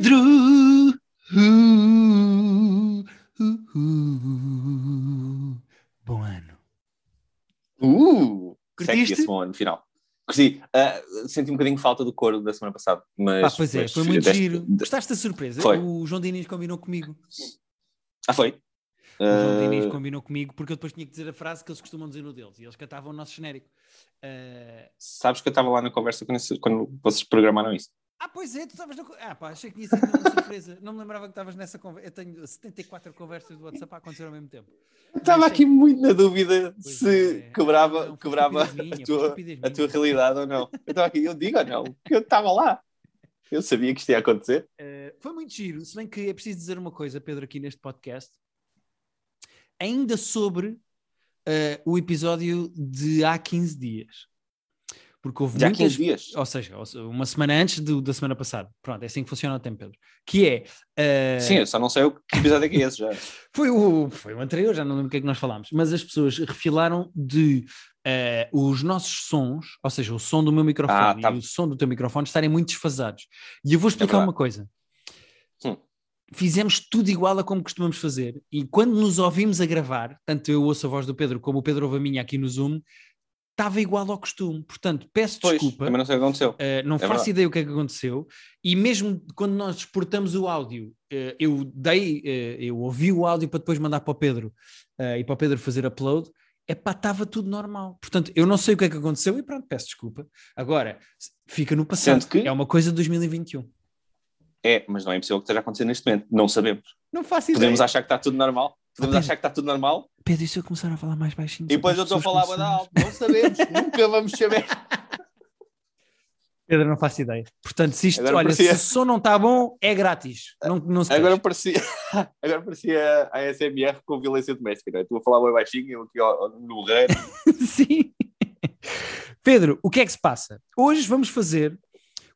Pedro! Uh, uh, uh. Bom ano. Uh! Curtiste? Esse bom ano final. Curti. Uh, senti um bocadinho falta do coro da semana passada. Mas, Ah, pois é, mas foi muito deste- giro. de- Gostaste da surpresa? Foi. O João Diniz combinou comigo. Ah, foi? O João Diniz Uh, combinou comigo porque eu depois tinha que dizer a frase que eles costumam dizer no deles e eles cantavam o nosso genérico. Ah, sabes que eu estava lá na conversa quando, quando vocês programaram isso. Ah, pois é, tu estavas na. co- Ah, pá, achei que tinha sido uma surpresa. Não me lembrava que estavas nessa conversa. Eu tenho 74 conversas do WhatsApp a acontecer ao mesmo tempo. Estava Achei- aqui muito na dúvida Pois se é. quebrava, Não, foi quebrava estupidez minha, a, tua, a tua realidade ou não. Eu estava aqui, eu digo ou não, eu estava lá. Eu sabia que isto ia acontecer. Uh, foi muito giro, se bem que é preciso dizer uma coisa, Pedro, aqui neste podcast, ainda sobre uh, o episódio de há 15 dias. Porque houve Já muitas 15 dias. ou seja, uma semana antes do- da semana passada. Pronto, é assim que funciona o tempo, Pedro. Que é. uh, Sim, eu só não sei o que episódio é que é esse já. foi, o, foi o anterior, já não lembro o que é que nós falámos, mas as pessoas refilaram de uh, os nossos sons, ou seja, o som do meu microfone Ah, tá. e o som do teu microfone estarem muito desfasados. E eu vou explicar verdade. uma coisa. Hum. Fizemos tudo igual a como costumamos fazer, e quando nos ouvimos a gravar, tanto eu ouço a voz do Pedro como o Pedro ouve a minha aqui no Zoom, estava igual ao costume. Portanto, peço Pois, desculpa. também não sei o que aconteceu. Uh, não É faço verdade. ideia o que é que aconteceu. E mesmo quando nós exportamos o áudio, uh, eu dei, uh, eu ouvi o áudio para depois mandar para o Pedro e para o Pedro fazer upload. É pá, estava tudo normal. Portanto, eu não sei o que é que aconteceu e pronto, peço desculpa. Agora, fica no passado. Sendo que- É uma coisa de 2021. É, mas não é impossível que esteja acontecendo neste momento. Não sabemos. Não faço ideia. Podemos achar que está tudo normal. Podemos achar que está tudo normal. Pedro, e se eu começar a falar mais baixinho? E depois eu estou a falar da alto. Não sabemos. Nunca vamos saber. Pedro, não faço ideia. Portanto, se isto, Agora olha, parecia- se o som não está bom, é grátis. Não, não se Agora parecia, agora parecia a SMR com violência doméstica. Não é? Tu a falar bem baixinho, eu aqui ó, no reino. Sim. Pedro, o que é que se passa? Hoje vamos fazer,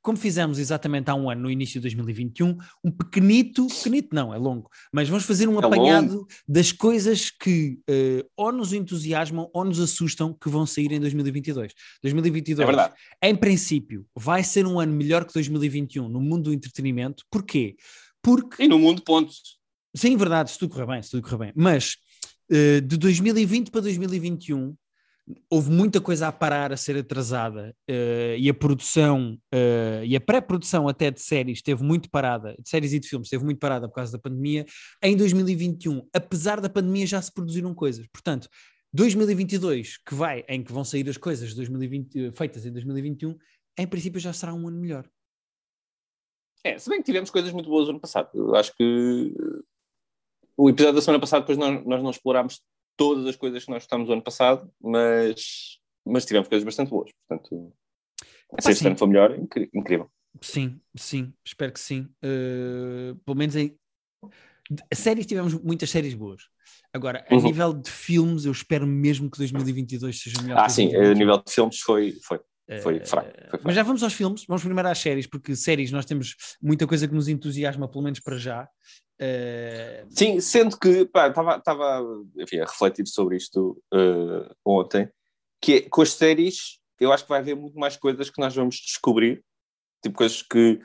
como fizemos exatamente há um ano, no início de 2021, um pequenito, pequenito não, é longo, mas vamos fazer um É apanhado das coisas que eh, ou nos entusiasmam ou nos assustam que vão sair em 2022. 2022, É verdade. em princípio, vai ser um ano melhor que 2021 no mundo do entretenimento. Porquê? Porque E no mundo, ponto. Sim, verdade, se tudo correr bem, se tudo correr bem. Mas eh, de 2020 para 2021 houve muita coisa a parar, a ser atrasada eh, e a produção eh, e a pré-produção até de séries esteve muito parada, de séries e de filmes esteve muito parada por causa da pandemia. Em 2021, apesar da pandemia, já se produziram coisas. Portanto, 2022, que vai, em que vão sair as coisas de 2020, eh, feitas em 2021, em princípio já será um ano melhor. É, se bem que tivemos coisas muito boas no ano passado. Eu acho que uh, o episódio da semana passada, depois nós, nós não explorámos todas as coisas que nós gostámos do ano passado, mas, mas tivemos coisas bastante boas. Portanto, se este ano for melhor, incrível. Sim, sim, espero que sim. Uh, pelo menos em séries tivemos muitas séries boas. Agora, a Uhum. nível de filmes, eu espero mesmo que 2022 seja melhor. Ah, sim, a 2021. nível de filmes foi, foi, foi Uh, fraco. Foi fraco. Mas já vamos aos filmes, vamos primeiro às séries, porque séries nós temos muita coisa que nos entusiasma, pelo menos para já. Uh, Sim, sendo que estava a refletir sobre isto uh, ontem, que é, com as séries eu acho que vai haver muito mais coisas que nós vamos descobrir, tipo coisas que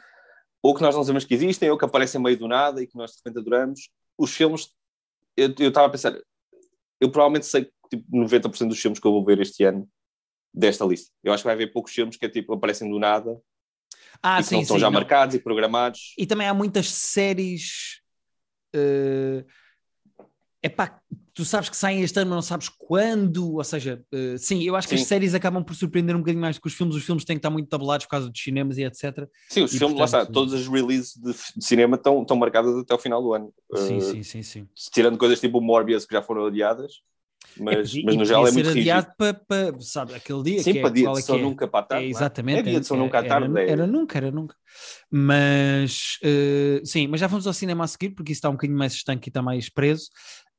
ou que nós não sabemos que existem, ou que aparecem meio do nada e que nós de repente adoramos. Os filmes, eu estava a pensar, eu provavelmente sei que tipo, 90% dos filmes que eu vou ver este ano desta lista. Eu acho que vai haver poucos filmes que é, tipo, aparecem do nada ah, e que sim, não estão sim, já não. marcados e programados. E também há muitas séries. É pá, tu sabes que saem este ano, mas não sabes quando. Ou seja, eh, sim, eu acho que Sim. as séries acabam por surpreender um bocadinho mais do que os filmes. Os filmes têm que estar muito tabulados por causa dos cinemas e etc. Sim, os E, filmes, lá está, portanto- todas as releases de, de cinema estão, estão marcadas até ao final do ano. Sim, Uh, sim, sim, sim. Tirando coisas tipo o Morbius que já foram adiadas, mas, E- mas no geral é muito adiado para, para, sabe, aquele dia. Sim, que é, para dia qual de é que só é? nunca para a É, tarde. não exatamente. É dia de era- nunca à era- tarde. é- Era, nunca, era nunca. Mas eh, sim, mas já vamos ao cinema a seguir, porque isso está um bocadinho mais estanque e está mais preso.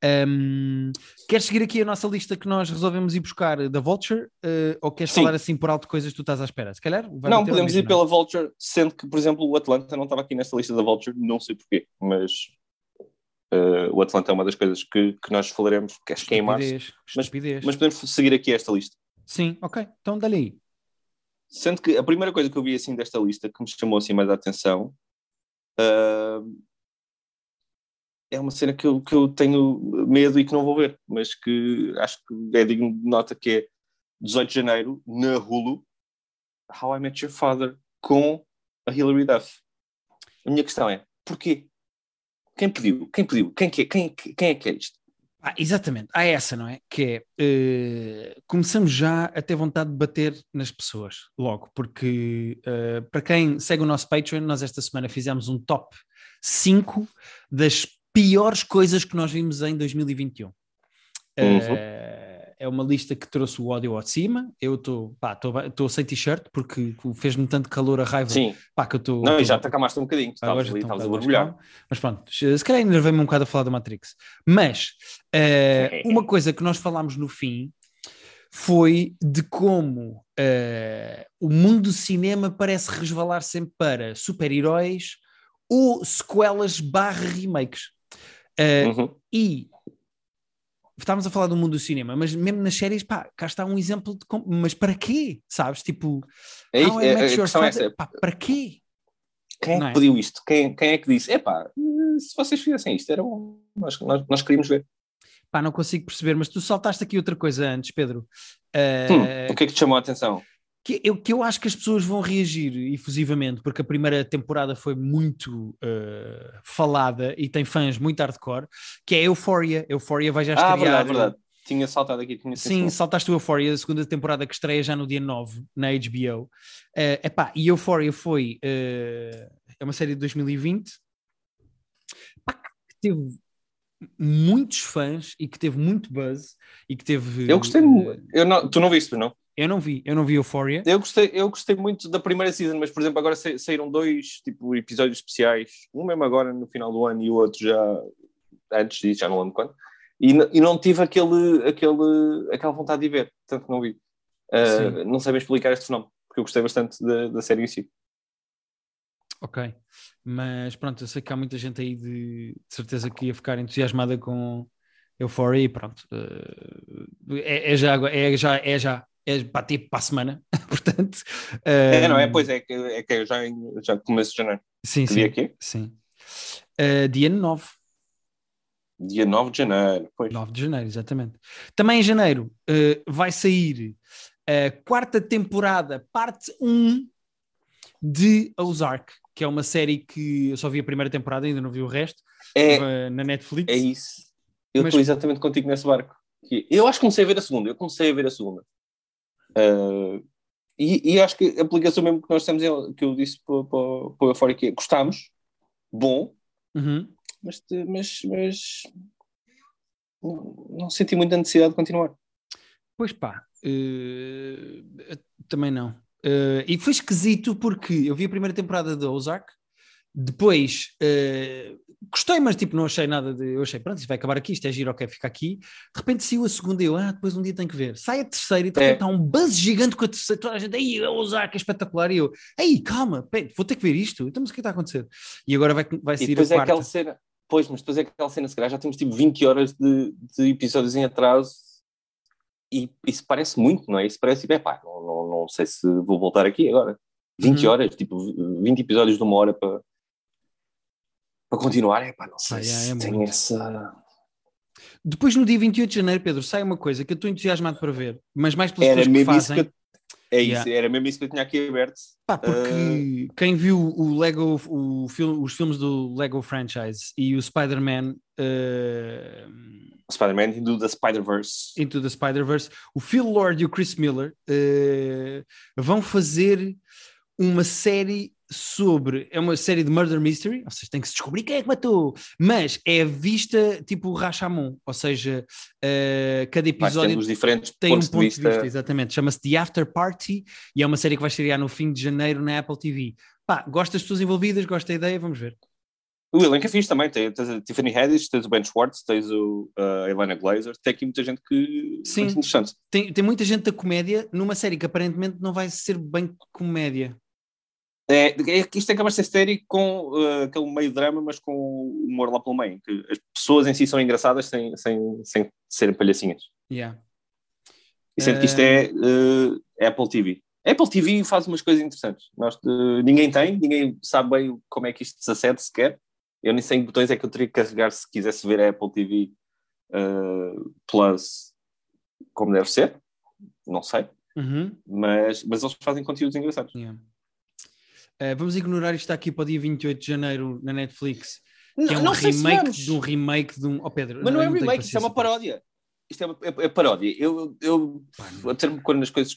Ahm, queres seguir aqui a nossa lista que nós resolvemos ir buscar da Vulture? eh, ou queres Sim. falar assim por alto de coisas que tu estás à espera? Se calhar Não, podemos mesmo, ir pela Vulture, sendo que, por exemplo, o Atlanta não estava aqui nesta lista da Vulture, não sei porquê, mas uh, o Atlanta é uma das coisas que, que nós falaremos, que acho que é em março, Mas- mas podemos seguir aqui esta lista. Sim, ok, então dá-lhe aí. Sendo que a primeira coisa que eu vi assim desta lista que me chamou assim mais a atenção Uh, é uma cena que eu, que eu tenho medo e que não vou ver, mas que acho que é digno de nota que é 18 de janeiro, na Hulu, How I Met Your Father, com a Hilary Duff. A minha questão é, porquê? Quem pediu? Quem pediu? Quem, quer? quem, quem é que é isto? Ah, exatamente, há essa, não é? Que é, uh, começamos já a ter vontade de bater nas pessoas, logo, porque uh, para quem segue o nosso Patreon, nós esta semana fizemos um top 5 das piores coisas que nós vimos em 2021. Uhum. Uh, é uma lista que trouxe o ódio ao de cima. Eu estou sem t-shirt porque fez-me tanto calor a raiva. Sim. Pá, que eu estou. Não, tô... já te acalmaste um bocadinho. Estavas ali, estavas a borbulhar. Mas pronto, se calhar enervei-me um bocado a falar da Matrix. Mas uh, uma coisa que nós falámos no fim foi de como uh, o mundo do cinema parece resvalar sempre para super-heróis ou sequelas barra remakes. Uh, uhum. E estávamos a falar do mundo do cinema, mas mesmo nas séries, pá, cá está um exemplo de como, mas para quê? Sabes? Tipo, é, isso, é, é, father, essa. Pá, para quê? Quem é que é? pediu isto? Quem, quem é que disse? É pá, se vocês fizessem isto, era bom. Nós, nós, nós queríamos ver. Pá, não consigo perceber, mas tu saltaste aqui outra coisa antes, Pedro. Uh, hum, o que é que te chamou a atenção? Que eu, que eu acho que as pessoas vão reagir efusivamente, porque a primeira temporada foi muito uh, falada e tem fãs muito hardcore, que é Euphoria. Euphoria vai já estrear... Ah, verdade, verdade. Tinha saltado aqui. Tinha Sim, saltaste o Euphoria, a segunda temporada que estreia já no dia 9, na HBO. Uh, epá, e Euphoria foi... Uh, é uma série de 2020 pá, que teve muitos fãs e que teve muito buzz e que teve... Eu gostei... Eu não, tu não viste, não? Eu não vi, eu não vi Euphoria. Eu gostei, eu gostei muito da primeira season, mas por exemplo, agora saíram dois tipo, episódios especiais, um mesmo agora no final do ano e o outro já antes disso, já não lembro quando, e, e não tive aquele, aquele, aquela vontade de ver, tanto que não vi. Uh, não sei bem explicar este fenómeno, porque eu gostei bastante da, da série em si. Ok, mas pronto, eu sei que há muita gente aí de, de certeza que ia ficar entusiasmada com Euphoria e pronto. Uh, é, é, já, é, já, é já é para tipo para a semana, portanto. É, não é? Pois é, que, é que já, já começo de janeiro. Sim, que sim. Dia aqui? Sim. Uh, dia 9. Dia 9 de janeiro, pois. 9 de janeiro, exatamente. Também em janeiro uh, vai sair a quarta temporada, parte 1 de Ozark, que é uma série que eu só vi a primeira temporada, ainda não vi o resto, é, na Netflix. É isso. Eu estou Mas... exatamente contigo nesse barco. Eu acho que comecei a ver a segunda, eu comecei a ver a segunda. Uh, e, e, acho que a aplicação mesmo que nós temos, que eu disse para, para, para fora que é, gostamos, bom, uhum. mas, mas, mas não, não, senti muita necessidade de continuar. Pois pá, uh, também não. Uh, e foi esquisito porque eu vi a primeira temporada de Ozark, depois uh, gostei, mas tipo, não achei nada de. Eu achei, pronto, isto vai acabar aqui, isto é giro, ok, fica aqui. De repente saiu a segunda e eu, ah, depois um dia tenho que ver. Sai a terceira e de repente está é. um buzz gigante com a terceira, toda a gente, aí, a usar, que é espetacular. E eu, aí, calma, pera, vou ter que ver isto. Então, mas o que é está a acontecer? E agora vai, vai sair e depois a quarta. É aquela cena, pois, mas depois é aquela cena, se calhar já temos tipo 20 horas de, de episódios em atraso e isso parece muito, não é? Isso parece, tipo, é pá, não, não, não sei se vou voltar aqui agora. 20 uhum. horas, tipo, 20 episódios de uma hora para para continuar, é pá, não sei ah, se é, é tem muito. essa. Depois, no dia 28 de janeiro, Pedro, sai uma coisa que eu estou entusiasmado para ver, mas mais pelas era pessoas que fazem. Que. É yeah. isso, era mesmo isso que eu tinha aqui aberto. Pá, porque uh... quem viu o Lego, o filme, os filmes do Lego franchise e o Spider-Man. Uh... Spider-Man Into the Spider-Verse. Into the Spider-Verse. O Phil Lord e o Chris Miller uh... vão fazer uma série sobre. É uma série de murder mystery, ou seja, tem que se descobrir quem é que matou, mas é vista tipo Rachamon, ou seja, uh, cada episódio tem um ponto de vista. de vista. Exatamente, chama-se The After Party e é uma série que vai estrear no fim de janeiro na Apple TV. Pá, gosto das pessoas envolvidas, gosto da ideia, vamos ver. O elenco é fixe também, tens, tens a Tiffany Haddish, tens o Ben Schwartz, tens o, uh, a Helena Glazer, tem aqui muita gente que Sim, muito interessante. Tem, tem muita gente da comédia numa série que aparentemente não vai ser bem comédia. É, é, isto acaba de ser série com uh, aquele meio drama, mas com humor lá pelo meio, que as pessoas em si são engraçadas sem, sem, sem serem palhacinhas. Yeah. E sendo uh... que isto é uh, Apple TV, A Apple TV faz umas coisas interessantes. Nós, uh, ninguém tem, ninguém sabe bem como é que isto se acede sequer. Eu nem sei em que botões é que eu teria que carregar se quisesse ver a Apple TV Plus como deve ser. Não sei. Uhum. Mas, mas eles fazem conteúdos engraçados. Yeah. Uh, vamos ignorar isto aqui para o dia 28 de janeiro na Netflix. Que Não, é um não sei remake de um remake de um. Oh, Pedro, Mas não é um remake, isto é uma paródia. Isto é, uma, é, é paródia. Eu, eu a termo quando as coisas.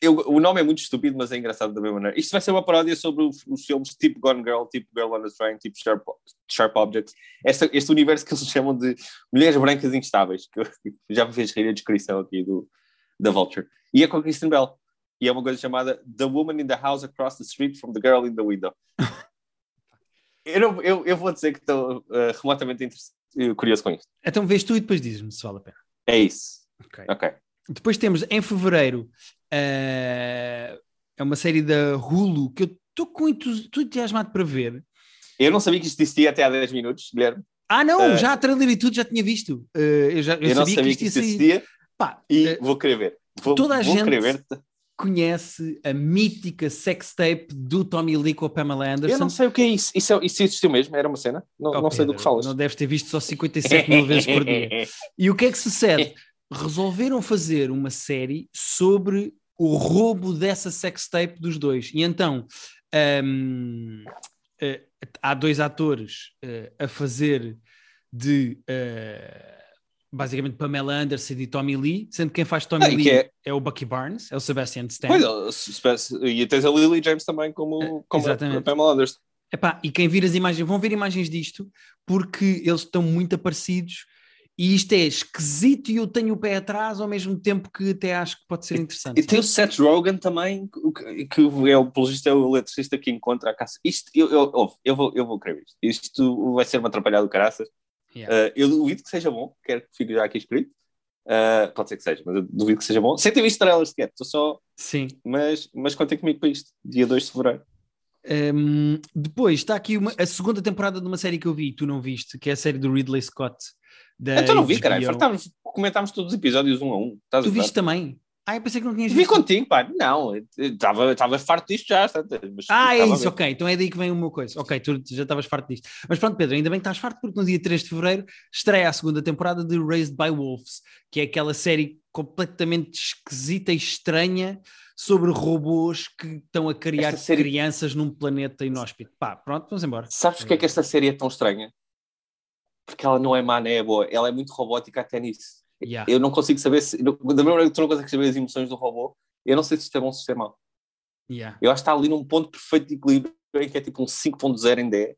Eu, o nome é muito estúpido, mas é engraçado da mesma maneira. Isto vai ser uma paródia sobre os, os filmes tipo Gone Girl, tipo Girl on a Train, tipo Sharp, Sharp Objects. Esta, este universo que eles chamam de mulheres brancas instáveis, que eu, já me fez rir a descrição aqui do, da Vulture. E é com a Kristen Bell. E é uma coisa chamada The Woman in the House Across the Street from the Girl in the Window. eu, não- eu, eu vou dizer que estou uh, remotamente uh, curioso com isto. Então vês tu e depois dizes-me se vale a pena. É isso. Ok. Ok. Depois temos em fevereiro eh, é uma série da Hulu que eu estou com entusiasmado para ver. Eu não sabia que isto existia até há 10 minutos, Guilherme. Ah, não, Eh, já a trailer e tudo já tinha visto. Eh, eu já eu Eu, não sabia, sabia que isto existia Pá, e eh, vou querer ver. Vou, toda a gente-. Conhece a mítica sextape do Tommy Lee com a Pamela Anderson. Eu não sei o que é isso. Isso, é- isso existiu mesmo? Era uma cena? Não, Oh, não sei do Pedro, que falas. Não deves ter visto só 57 mil vezes por dia. E o que é que sucede? Resolveram fazer uma série sobre o roubo dessa sextape dos dois. E então hum, eh, há dois atores eh, a fazer de eh, basicamente Pamela Anderson e Tommy Lee, sendo que quem faz Tommy Ah, e Lee é... é- o Bucky Barnes, é o Sebastian Stan. Pois, e tens a Lily James também como, como a, exatamente. a Pamela Anderson. Epá, e quem vir as imagens, vão ver imagens disto, porque eles estão muito parecidos e isto é esquisito e eu tenho o pé atrás ao mesmo tempo que até acho que pode ser interessante. E tem o Seth Rogen também, que, que é o pelo visto é o eletricista que encontra a caça. Isto, eu, eu, eu, vou, eu vou crer isto. Isto vai ser uma atrapalhada do caraças. Yeah. Uh, eu duvido que seja bom, quero que fique já aqui escrito. Uh, pode ser que seja, mas eu duvido que seja bom. Sem ter visto trailers sequer, estou só. Sim. Mas, mas contem comigo para isto, dia 2 de fevereiro. Um, depois está aqui uma- a segunda temporada de uma série que eu vi e tu não viste, que é a série do Ridley Scott. Da então não vi, HBO. caralho. Fartámos, comentámos todos os episódios um a um. Estás Tu viste também? Ah, eu pensei que não tinhas Vi visto. contigo, pá. Não, estava farto disto já. mas Ah, é isso, ok. Então é daí que vem meu coisa. Ok, tu já estavas farto disto. Mas pronto, Pedro, ainda bem que estás farto, porque no dia 3 de fevereiro estreia a segunda temporada de Raised by Wolves, que é aquela série completamente esquisita e estranha sobre robôs que estão a criar série- crianças num planeta inóspito. Pá, pronto, vamos embora. Sabes porque é que esta série é tão estranha? Porque ela não é má, nem é boa. Ela é muito robótica até nisso. Yeah. Eu não consigo saber se. Da mesma maneira que tu não consegues saber as emoções do robô, eu não sei se isto é bom ou se isto é mau. Yeah. Eu acho que está ali num ponto perfeito de equilíbrio em que é tipo um 5.0 em 10.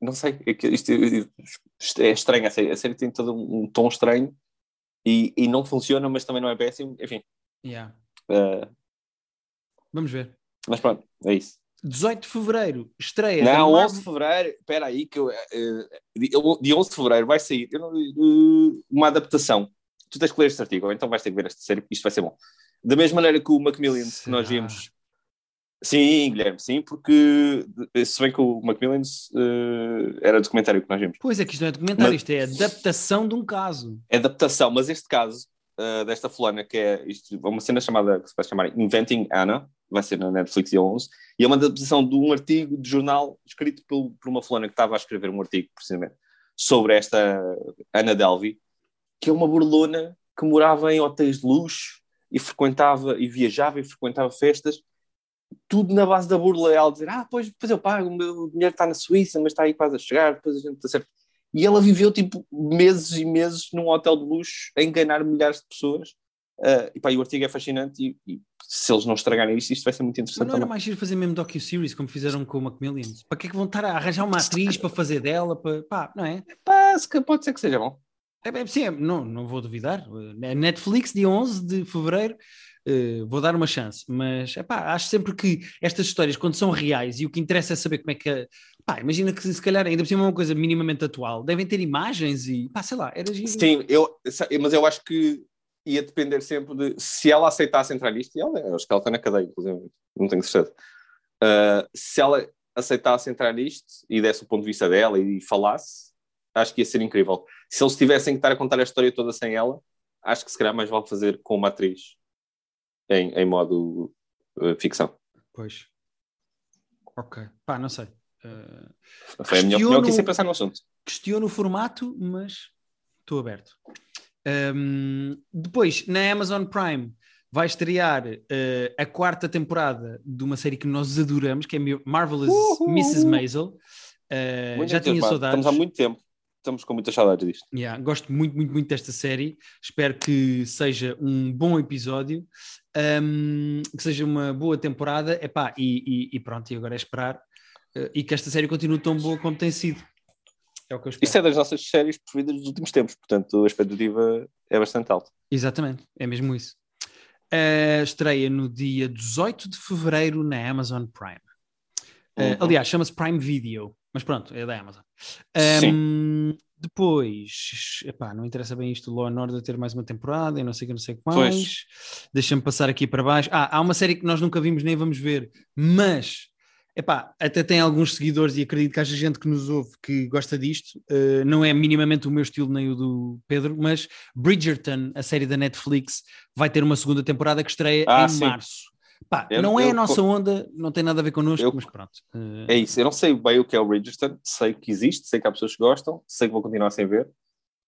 Não sei, é isto, isto é estranho. A série, a série tem todo um, um tom estranho e, e não funciona, mas também não é péssimo. Enfim, Yeah. eh, Vamos ver. mas pronto, é isso. 18 de fevereiro estreia. Não, Marvel- 11 de fevereiro, espera aí, que eu, eh, de de 11 de fevereiro vai sair eh, uma adaptação. Tu tens que ler este artigo, ou então vais ter que ver esta série, isto vai ser bom. Da mesma maneira que o Macmillan, que nós Será? vimos. Sim, Guilherme, sim, porque se bem que o Macmillan eh, era documentário que nós vimos. Pois é que isto não é documentário, Mas- isto é adaptação de um caso. É adaptação, mas este caso desta fulana, que é isto, uma cena chamada, que se vai chamar Inventing Anna, vai ser na Netflix dia 11, e é uma adaptação de um artigo de jornal escrito por, por uma fulana que estava a escrever um artigo, precisamente, sobre esta Ana Delvey, que é uma burlona que morava em hotéis de luxo e frequentava, e viajava e frequentava festas, tudo na base da burla, ela dizer, ah, pois, pois eu pago, o meu dinheiro está na Suíça, mas está aí quase a chegar, depois a gente está certo. E ela viveu, tipo, meses e meses num hotel de luxo a enganar milhares de pessoas. Ah, e, pá, e o artigo é fascinante e, e se eles não estragarem isto, isto vai ser muito Mas interessante não era também. mais giro fazer mesmo docu-series, como fizeram com o Macmillan? Para que é que vão estar a arranjar uma atriz para fazer dela? Para... Pá, não é? Pá, se ca- pode ser que seja bom. É, é, sim, é, não, não vou duvidar. É Netflix, dia 11 de fevereiro, eh, vou dar uma chance. Mas epá, acho sempre que estas histórias, quando são reais e o que interessa é saber como é que. a- Pá, imagina que se calhar ainda por cima é uma coisa minimamente atual, devem ter imagens e pá, sei lá, era giro. Sim, eu, mas eu acho que ia depender sempre de se ela aceitasse entrar nisto, e ela, eu acho que ela está na cadeia, inclusive, não tenho certeza. Ah, se ela aceitasse entrar nisto e desse o ponto de vista dela e falasse, acho que ia ser incrível. Se eles tivessem que estar a contar a história toda sem ela, acho que se calhar mais vale fazer com uma atriz em, em modo uh, ficção. Pois. Ok. Pá, não sei. Uh, Foi a minha opinião, quis pensar no assunto. Questiono o formato, mas estou aberto. Um, depois, na Amazon Prime, vai estrear uh, a quarta temporada de uma série que nós adoramos, que é Marvelous Uhul. Mrs. Maisel. Uh, já tinha saudades. Estamos há muito tempo. Estamos com muitas saudades disto. Yeah, gosto muito, muito, muito desta série. Espero que seja um bom episódio, um, que seja uma boa temporada. Epá, e, e, e pronto, e agora é esperar. Uh, e que esta série continue tão boa como tem sido. É o que eu espero. Isto é das nossas séries preferidas dos últimos tempos, portanto a expectativa é bastante alta. Exatamente, é mesmo isso. Uh, estreia no dia 18 de fevereiro na Amazon Prime. Uh, uhum. Aliás, chama-se Prime Video, mas pronto, é da Amazon. Um, depois, epá, não interessa bem isto, Law and Order ter mais uma temporada, eu não sei que, não sei o que mais. Deixa-me passar aqui para baixo. Ah, há uma série que nós nunca vimos nem vamos ver, mas Epá, até tem alguns seguidores e acredito que haja gente que nos ouve que gosta disto. Uh, não é minimamente o meu estilo nem o do Pedro, mas Bridgerton, a série da Netflix, vai ter uma segunda temporada que estreia ah, em sim. março. Pá, eu, não é eu, a nossa onda, não tem nada a ver connosco, eu, mas pronto. Uh... É isso, eu não sei bem o que é o Bridgerton, sei que existe, sei que há pessoas que gostam, sei que vou continuar sem ver,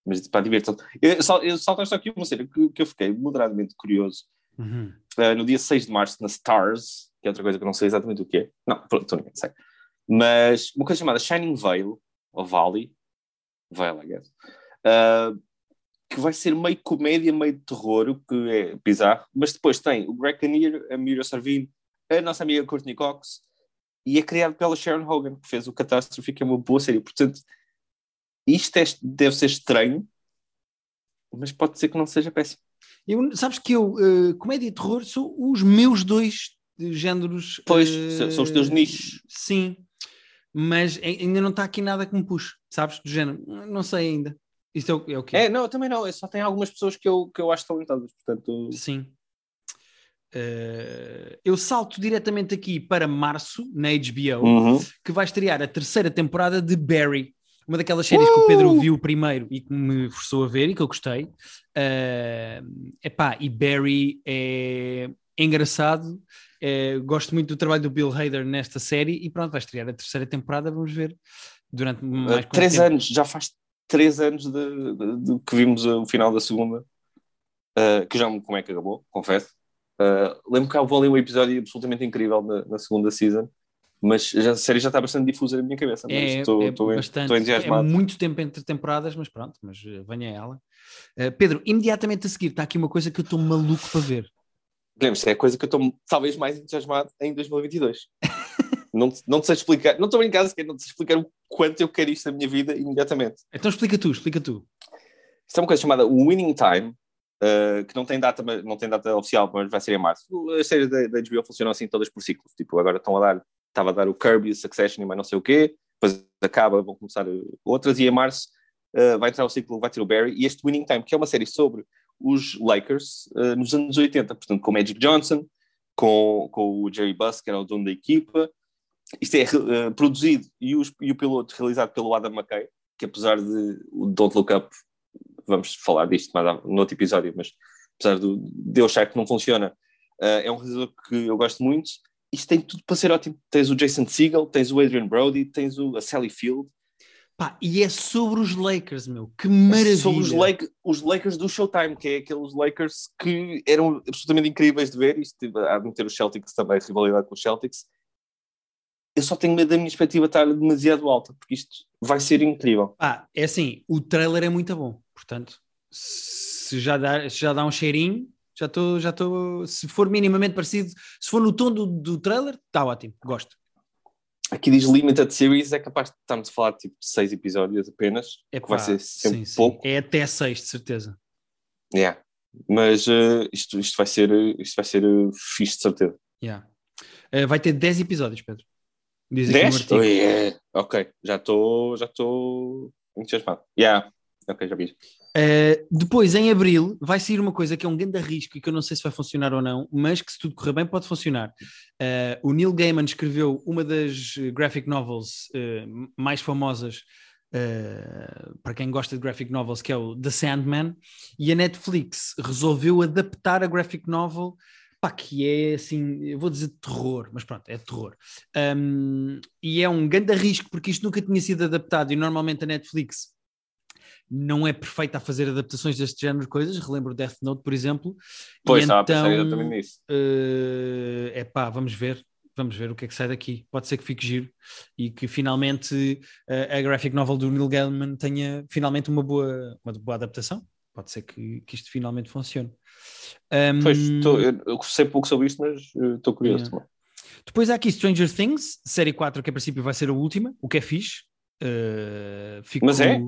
mas pá, divirtam Eu, só, eu só aqui uma série que, que eu fiquei moderadamente curioso. Uhum. Uh, no dia 6 de março, na Stars, que é outra coisa que eu não sei exatamente o que é. Não, pronto, ninguém sei. Mas uma coisa chamada Shining Veil, ou Valley, Veil, I guess, uh, que vai ser meio comédia, meio terror, o que é bizarro, mas depois tem o Greg Kinnear, a Mira Sarvin, a nossa amiga Courtney Cox, e é criado pela Sharon Hogan, que fez o Catástrofe, que é uma boa série. Portanto, isto é, deve ser estranho, mas pode ser que não seja péssimo. Eu, sabes que eu, uh, comédia e terror, são os meus dois géneros. Pois, uh, são os teus nichos. Sim, mas ainda não está aqui nada que me puxe, sabes? Do género, não sei ainda. Isto é o, é o quê? É, não, também não. Eu só tem algumas pessoas que eu, que eu acho talentadas, portanto. Sim. Uh, eu salto diretamente aqui para março, na HBO, uhum. que vai estrear a terceira temporada de Barry. Uma daquelas séries uh! que o Pedro uh! viu primeiro e que me forçou a ver e que eu gostei. Uh, epá, e Barry é engraçado, é, gosto muito do trabalho do Bill Hader nesta série e pronto, vai estrear a terceira temporada, vamos ver. Durante mais uh, Três tempo. anos, já faz três anos de, de, de que vimos o final da segunda, uh, que já me como é que acabou, confesso. Uh, lembro que houve ali um episódio absolutamente incrível na, na segunda season, mas já, a série já está bastante difusa na minha cabeça. É, estou, é estou, bastante, estou É muito tempo entre temporadas, mas pronto, mas venha ela. Uh, Pedro, imediatamente a seguir está aqui uma coisa que eu estou maluco para ver. Lembra-se, é a coisa que eu estou talvez mais entusiasmado em 2022. não, não te sei explicar, não estou brincando sequer, não te sei explicar o quanto eu quero isto na minha vida imediatamente. Então explica tu, explica tu. Isto é uma coisa chamada Winning Time, uh, que não tem, data, não tem data oficial, mas vai ser em março. As séries da, da HBO funcionam assim todas por ciclos. Tipo, agora estão a dar, estava a dar o Kirby, o Succession e mais não sei o quê, depois acaba, vão começar outras, e em março uh, vai entrar o ciclo, vai ter o Barry, e este Winning Time, que é uma série sobre os Lakers uh, nos anos 80, portanto, com Magic Johnson, com, com o Jerry Buss, que era o dono da equipa. Isto é uh, produzido e, e, o piloto realizado pelo Adam McKay, que apesar de o Don't Look Up, vamos falar disto mais no outro episódio, mas apesar do, de eu achar que não funciona, uh, é um realizador que eu gosto muito. Isto tem tudo para ser ótimo. Tens o Jason Segel, tens o Adrian Brody, tens o, a Sally Field, Pá, e é sobre os Lakers, meu, que maravilha. É sobre os, Lake, os Lakers do Showtime, que é aqueles Lakers que eram absolutamente incríveis de ver. Isto, há de meter os Celtics também, rivalidade com os Celtics. Eu só tenho medo da minha expectativa estar demasiado alta, porque isto vai ser incrível. Ah, é assim, o trailer é muito bom, portanto, se já dá, se já dá um cheirinho, já estou, já estou, se for minimamente parecido, se for no tom do, do trailer, está ótimo, gosto. Aqui diz Limited Series, é capaz de estarmos a falar tipo de seis episódios apenas, é que vai ser sempre sim, pouco. Sim. É até seis, de certeza. Yeah. Mas uh, isto, isto vai ser, isto vai ser uh, fixe, de certeza. Yeah. Uh, vai ter 10 episódios, Pedro. Diz 10? Oh, yeah. Ok, já estou já estou entusiasmado. Yeah. Ok, já vi. Uh, depois, em abril, vai sair uma coisa que é um grande risco e que eu não sei se vai funcionar ou não, mas que se tudo correr bem pode funcionar. Uh, o Neil Gaiman escreveu uma das graphic novels uh, mais famosas para quem gosta de graphic novels, que é o The Sandman, e a Netflix resolveu adaptar a graphic novel que é assim, eu vou dizer terror, mas pronto, é terror. Um, e é um grande risco, porque isto nunca tinha sido adaptado e normalmente a Netflix não é perfeita a fazer adaptações deste género de coisas. Relembro Death Note, por exemplo. Pois, e estava então, a pensar exatamente nisso. é pá, vamos ver. Vamos ver o que é que sai daqui. Pode ser que fique giro e que finalmente uh, a graphic novel do Neil Gaiman tenha finalmente uma boa, uma boa adaptação. Pode ser que, que isto finalmente funcione. Um, Pois, tô- eu, eu sei pouco sobre isto, mas eh, estou curioso. Yeah. Depois há aqui Stranger Things, série 4, que a princípio vai ser a última, o que é fixe. Uh, fico... Mas é?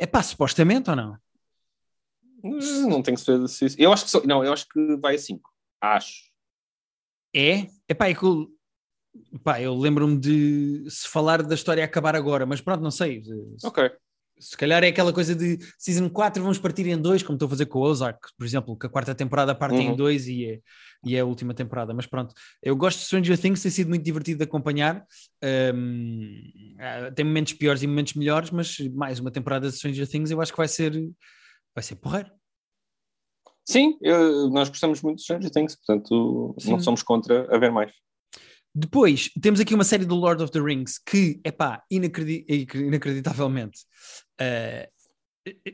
É pá, supostamente ou não? Não tenho certeza se isso. Eu acho que só, não, eu acho que vai a 5. Acho. É? É pá, é que eu, pá, eu lembro-me de se falar da história acabar agora, mas pronto, não sei. Se, Ok. Se calhar é aquela coisa de Season 4 vamos partir em dois, como estou a fazer com o Ozark, por exemplo, que a quarta temporada parte em Uhum. dois e é, e é a última temporada. Mas pronto, eu gosto de Stranger Things, tem sido muito divertido de acompanhar. Um, ah, tem momentos piores e momentos melhores, mas mais uma temporada de Stranger Things eu acho que vai ser, vai ser porreiro. Sim, eu- nós gostamos muito de Stranger Things, portanto não Sim. somos contra haver mais. Depois, temos aqui uma série do Lord of the Rings que, epá, inacredi inacreditavelmente, eh,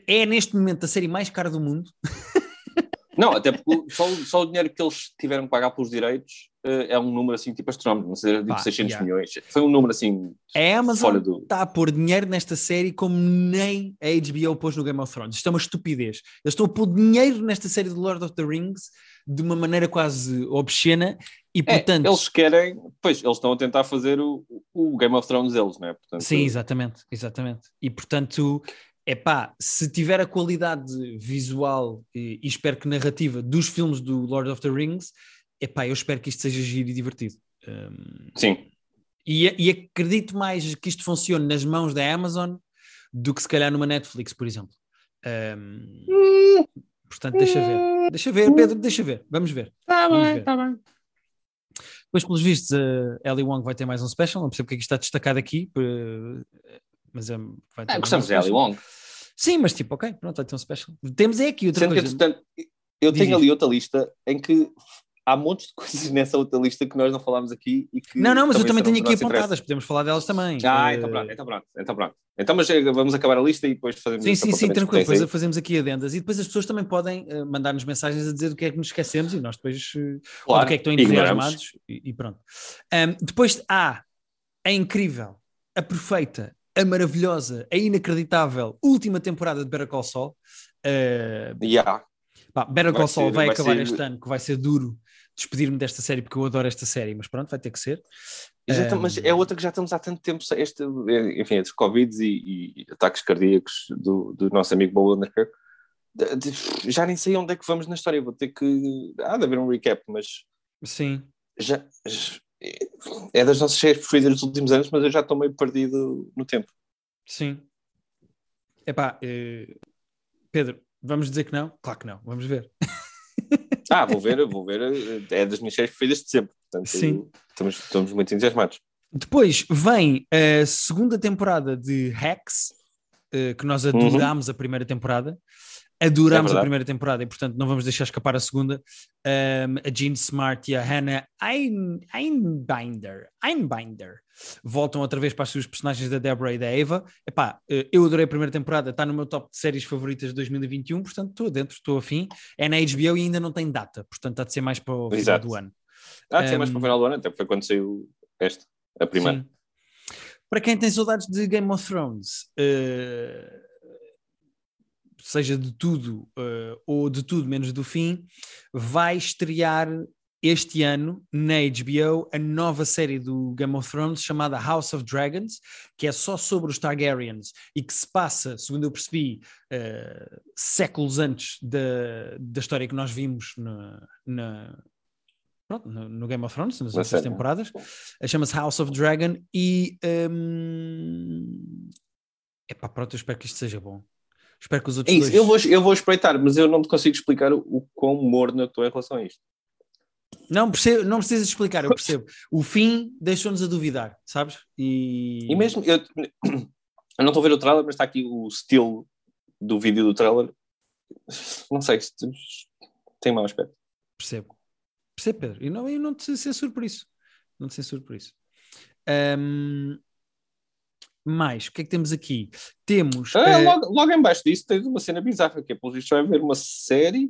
é neste momento a série mais cara do mundo. Não, até porque só, o- só o dinheiro que eles tiveram que pagar pelos direitos eh, é um número assim tipo astronómico, não sei, tipo Pá, 600 yeah. milhões. Foi um número assim A Amazon do. está a pôr dinheiro nesta série como nem a HBO pôs no Game of Thrones. Isto é uma estupidez. Eles estão a pôr dinheiro nesta série do Lord of the Rings de uma maneira quase obscena e, É, portanto... eles querem, pois, eles estão a tentar fazer o, o Game of Thrones deles, não é? Portanto, Sim, exatamente, exatamente. E portanto, é pá, se tiver a qualidade visual e, e espero que narrativa dos filmes do Lord of the Rings, é pá, eu espero que isto seja giro e divertido. Um, Sim. e, e acredito mais que isto funcione nas mãos da Amazon do que se calhar numa Netflix, por exemplo. Um, portanto, deixa ver. Deixa ver, Pedro, deixa ver. Vamos ver. Tá Vamos ver. tá bem. Depois, pelos vistos, a Ellie Wong vai ter mais um special. Não percebo porque é que isto está destacado aqui, eh, mas é, vai ter Ah, gostamos um de Ali special. Wong. Sim, mas tipo, ok, pronto, vai ter um special. Temos é aqui outra Sendo que, coisa. entretanto, eu Diz tenho isto. ali outra lista em que há montes de coisas nessa outra lista que nós não falámos aqui e que Não, não, mas eu também tenho aqui nosso interesse. apontadas, podemos falar delas também. Ah, Eh, então pronto, então pronto, então pronto. Então, mas eh, vamos acabar a lista e depois fazemos Sim, sim, sim, tranquilo. tens aí. Depois fazemos aqui adendas e depois as pessoas também podem eh, mandar-nos mensagens a dizer do que é que nos esquecemos e nós depois eh, ou Claro, do que é que estão entusiasmados e, e pronto. Ahm, depois há a incrível, a perfeita, a maravilhosa, a inacreditável última temporada de Better Call Saul. Eh, Yeah. Pá, Better Vai Call Saul ser- vai, vai acabar ser- este ano, que vai ser duro despedir-me desta série, porque eu adoro esta série, mas pronto, vai ter que ser. Um, mas é outra que já estamos há tanto tempo, este, enfim, entre Covid e, e ataques cardíacos do, do nosso amigo Bob Underkirk. De- de- Já nem sei onde é que vamos na história, vou ter que. Há de haver um recap, mas Sim. já- é das nossas séries preferidas dos últimos anos, mas eu já estou meio perdido no tempo. Sim. Epá, eh, Pedro, vamos dizer que não? Claro que não, vamos ver. Ah, vou ver, vou ver, é das minhas séries preferidas de sempre, portanto Sim. Estamos, estamos muito entusiasmados. Depois vem a segunda temporada de Hacks, eh, que nós adorámos a primeira temporada. Adorámos É a primeira temporada e, portanto, não vamos deixar escapar a segunda. Um, a Jean Smart e a Hannah Ein- Einbinder, Einbinder voltam outra vez para as suas personagens da Deborah e da Eva. Epá, eh, eu adorei a primeira temporada, está no meu top de séries favoritas de 2021, portanto, estou dentro, estou afim. É na HBO e ainda não tem data, portanto, há de ser mais para o final Exato. do ano. Ah, de ser mais Um, para o final do ano, até foi quando saiu esta, a primeira. Sim. Para quem tem saudades de Game of Thrones, eh, seja de tudo eh, ou de tudo menos do fim, vai estrear este ano na HBO a nova série do Game of Thrones chamada House of Dragons, que é só sobre os Targaryens e que se passa, segundo eu percebi, eh, séculos antes da, da história que nós vimos na, na- pronto, no, Game of Thrones, nas Na outras série. temporadas. Chama-se House of Dragon e hum... epá, pronto, eu espero que isto seja bom. Espero que os É outros isso, dois... eu vou, eu vou espreitar, mas eu não te consigo explicar o, o quão morno eu estou em relação a isto. Não, percebo, não precisas explicar, eu percebo. O fim deixou-nos a duvidar, sabes? E, E mesmo, eu, eu não estou a ver o trailer, mas está aqui o estilo do vídeo do trailer. Não sei, isto tem mau aspecto. Percebo. Percebo, Pedro. E não, eu não te censuro por isso. Não te censuro por isso. Um, mais, o que é que temos aqui? Temos. Ah, logo, logo em baixo disso tens uma cena bizarra, que é, pelo visto, vai haver uma série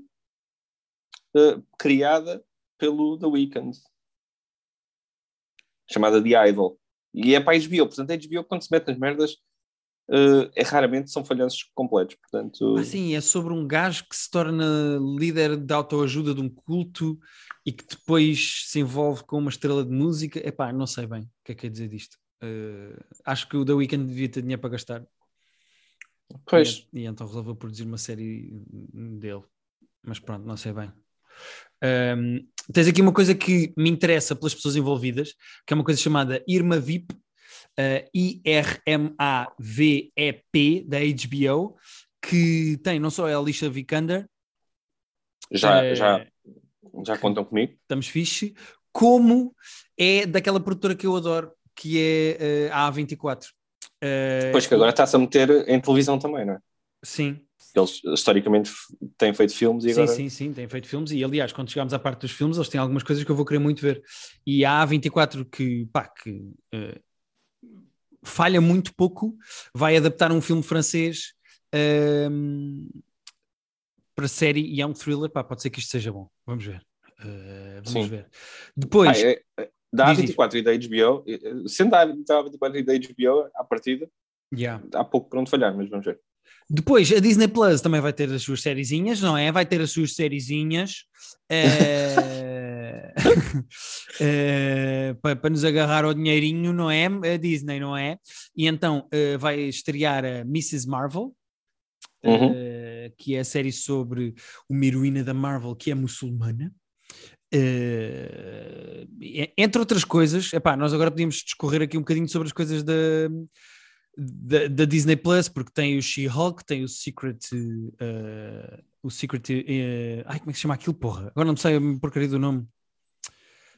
eh, criada pelo The Weeknd, chamada The Idol. E é para a HBO, portanto, a HBO, quando se mete nas merdas, eh, é raramente são falhanços completos, portanto... Ah, sim, é sobre um gajo que se torna líder de autoajuda de um culto e que depois se envolve com uma estrela de música. Epá, não sei bem o que é que quer dizer disto. Uh, acho que o The Weeknd devia ter dinheiro para gastar. Pois, E, e então resolveu produzir uma série dele. Mas pronto, não sei bem. Um, tens aqui uma coisa que me interessa pelas pessoas envolvidas, que é uma coisa chamada Irma VIP, uh, I-R-M-A-V-E-P, da HBO, que tem não só a Alicia Vikander, já, eh, já, já contam comigo. estamos fixe, como é daquela produtora que eu adoro, que é uh, a A24. Uh, Pois que agora está-se a meter em televisão também, não é? Sim, Eles historicamente têm feito filmes e sim, agora... sim, sim, tem feito filmes e aliás, quando chegarmos à parte dos filmes, eles têm algumas coisas que eu vou querer muito ver. E a A24 que, pá, que eh, falha muito pouco, vai adaptar um filme francês ehm, para série e é um thriller, pá, pode ser que isto seja bom. Vamos ver. Eh, vamos Sim. ver. Depois, Ah, é- é- da Diz, diz. A24 e da HBO, sendo da A24 e da HBO, à partida, yeah. há pouco para onde falhar, mas vamos ver. Depois, a Disney Plus também vai ter as suas sériezinhas, não é? Vai ter as suas sériezinhas eh, eh, para, para nos agarrar ao dinheirinho, não é? A Disney, não é? E então eh, vai estrear a Mrs. Marvel, Uhum. eh, que é a série sobre uma heroína da Marvel que é muçulmana. E- entre outras coisas, epá, nós agora podíamos discorrer aqui um bocadinho sobre as coisas da, da, da Disney Plus, porque tem o She-Hulk, tem o Secret. eh, o Secret. eh, ai, como é que se chama aquilo, porra? Agora não sei a porcaria do nome.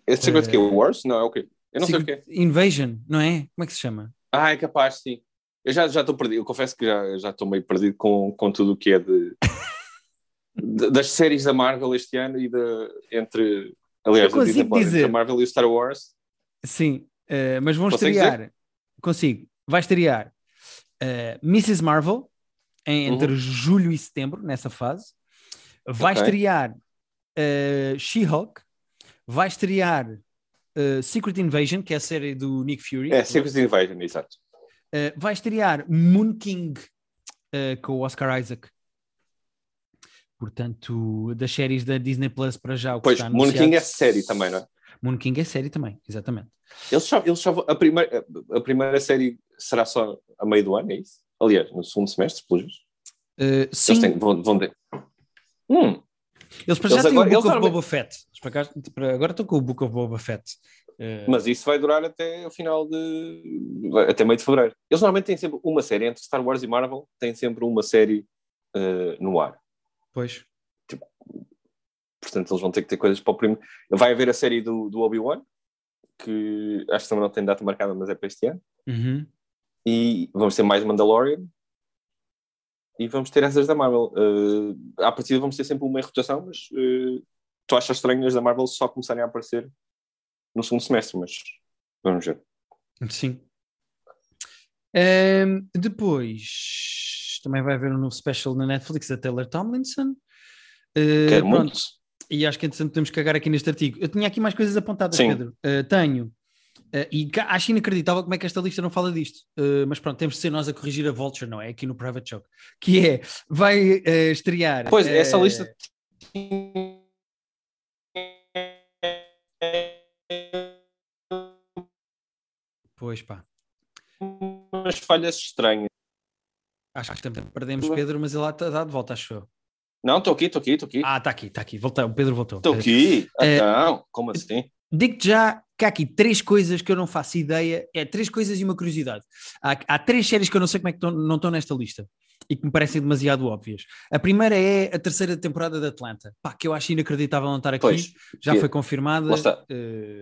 Esse Secret é Wars? Não, é o quê? Eu não sei o Secret quê. Invasion, não é? Como é que se chama? Ah, é capaz, sim. Eu já já estou perdido. Eu confesso que já já estou meio perdido com, com tudo o que é de- das séries da Marvel este ano e de, entre aliás, da Disney dizer. a Marvel e o Star Wars. Sim, eh, mas vão estrear. Consigo. Vai estrear eh, Mrs. Marvel em- entre julho e setembro, nessa fase. Vai Ok. estrear eh, She-Hulk. Vai estrear eh, Secret Invasion, que é a série do Nick Fury. É, Secret Invasion, exato. Vai estrear Moon King com o Oscar Isaac. Portanto, das séries da Disney Plus para já. O que Pois, está Moon King é série também, não é? Moon King é série também, exatamente. Eles só, eles só a, primeira, a primeira série será só a meio do ano, é isso? Aliás, no segundo semestre, pelos vistos. Eh, sim, Eles têm, vão, vão ter. Hum, Eles para já Eles têm agora- o Book of Boba Fett. Cá- agora estão com o Book of Boba Fett. Eh, mas isso vai durar até o final de. até meio de fevereiro. Eles normalmente têm sempre uma série, entre Star Wars e Marvel, têm sempre uma série eh, no ar. Pois. Portanto, eles vão ter que ter coisas para o primeiro. Vai haver a série do, do Obi-Wan, que acho que também não tem data marcada, mas é para este ano. Uhum. E vamos ter mais Mandalorian. E vamos ter essas da Marvel. Uh, à partida vamos ter sempre uma rotação, mas uh, tu achas estranho as da Marvel só começarem a aparecer no segundo semestre, mas vamos ver. Sim. Ehm, depois também vai haver um novo special na Netflix da Taylor Tomlinson. Eh, Quero pronto, muito. E acho que entretanto podemos cagar aqui neste artigo. Eu tinha aqui mais coisas apontadas, Sim. Pedro. Eh, tenho. Eh, e acho inacreditável como é que esta lista não fala disto. Eh, mas pronto, temos de ser nós a corrigir a Vulture, não é? Aqui no Private Joke. Que é, vai eh, estrear. Pois, essa lista Pois pá. umas falhas estranhas. Acho que também perdemos Pedro, mas ele lá está de volta, acho eu. Não, estou aqui, estou aqui, estou aqui. Ah, está aqui, está aqui. Voltou, o Pedro voltou. Estou aqui. Então, como assim? Digo-te já que há aqui três coisas que eu não faço ideia, é três coisas e uma curiosidade. Há, há três séries que eu não sei como é que estão- não estão nesta lista e que me parecem demasiado óbvias. A primeira é a terceira temporada de Atlanta, pá, que eu acho inacreditável não estar aqui, Pois. já foi confirmada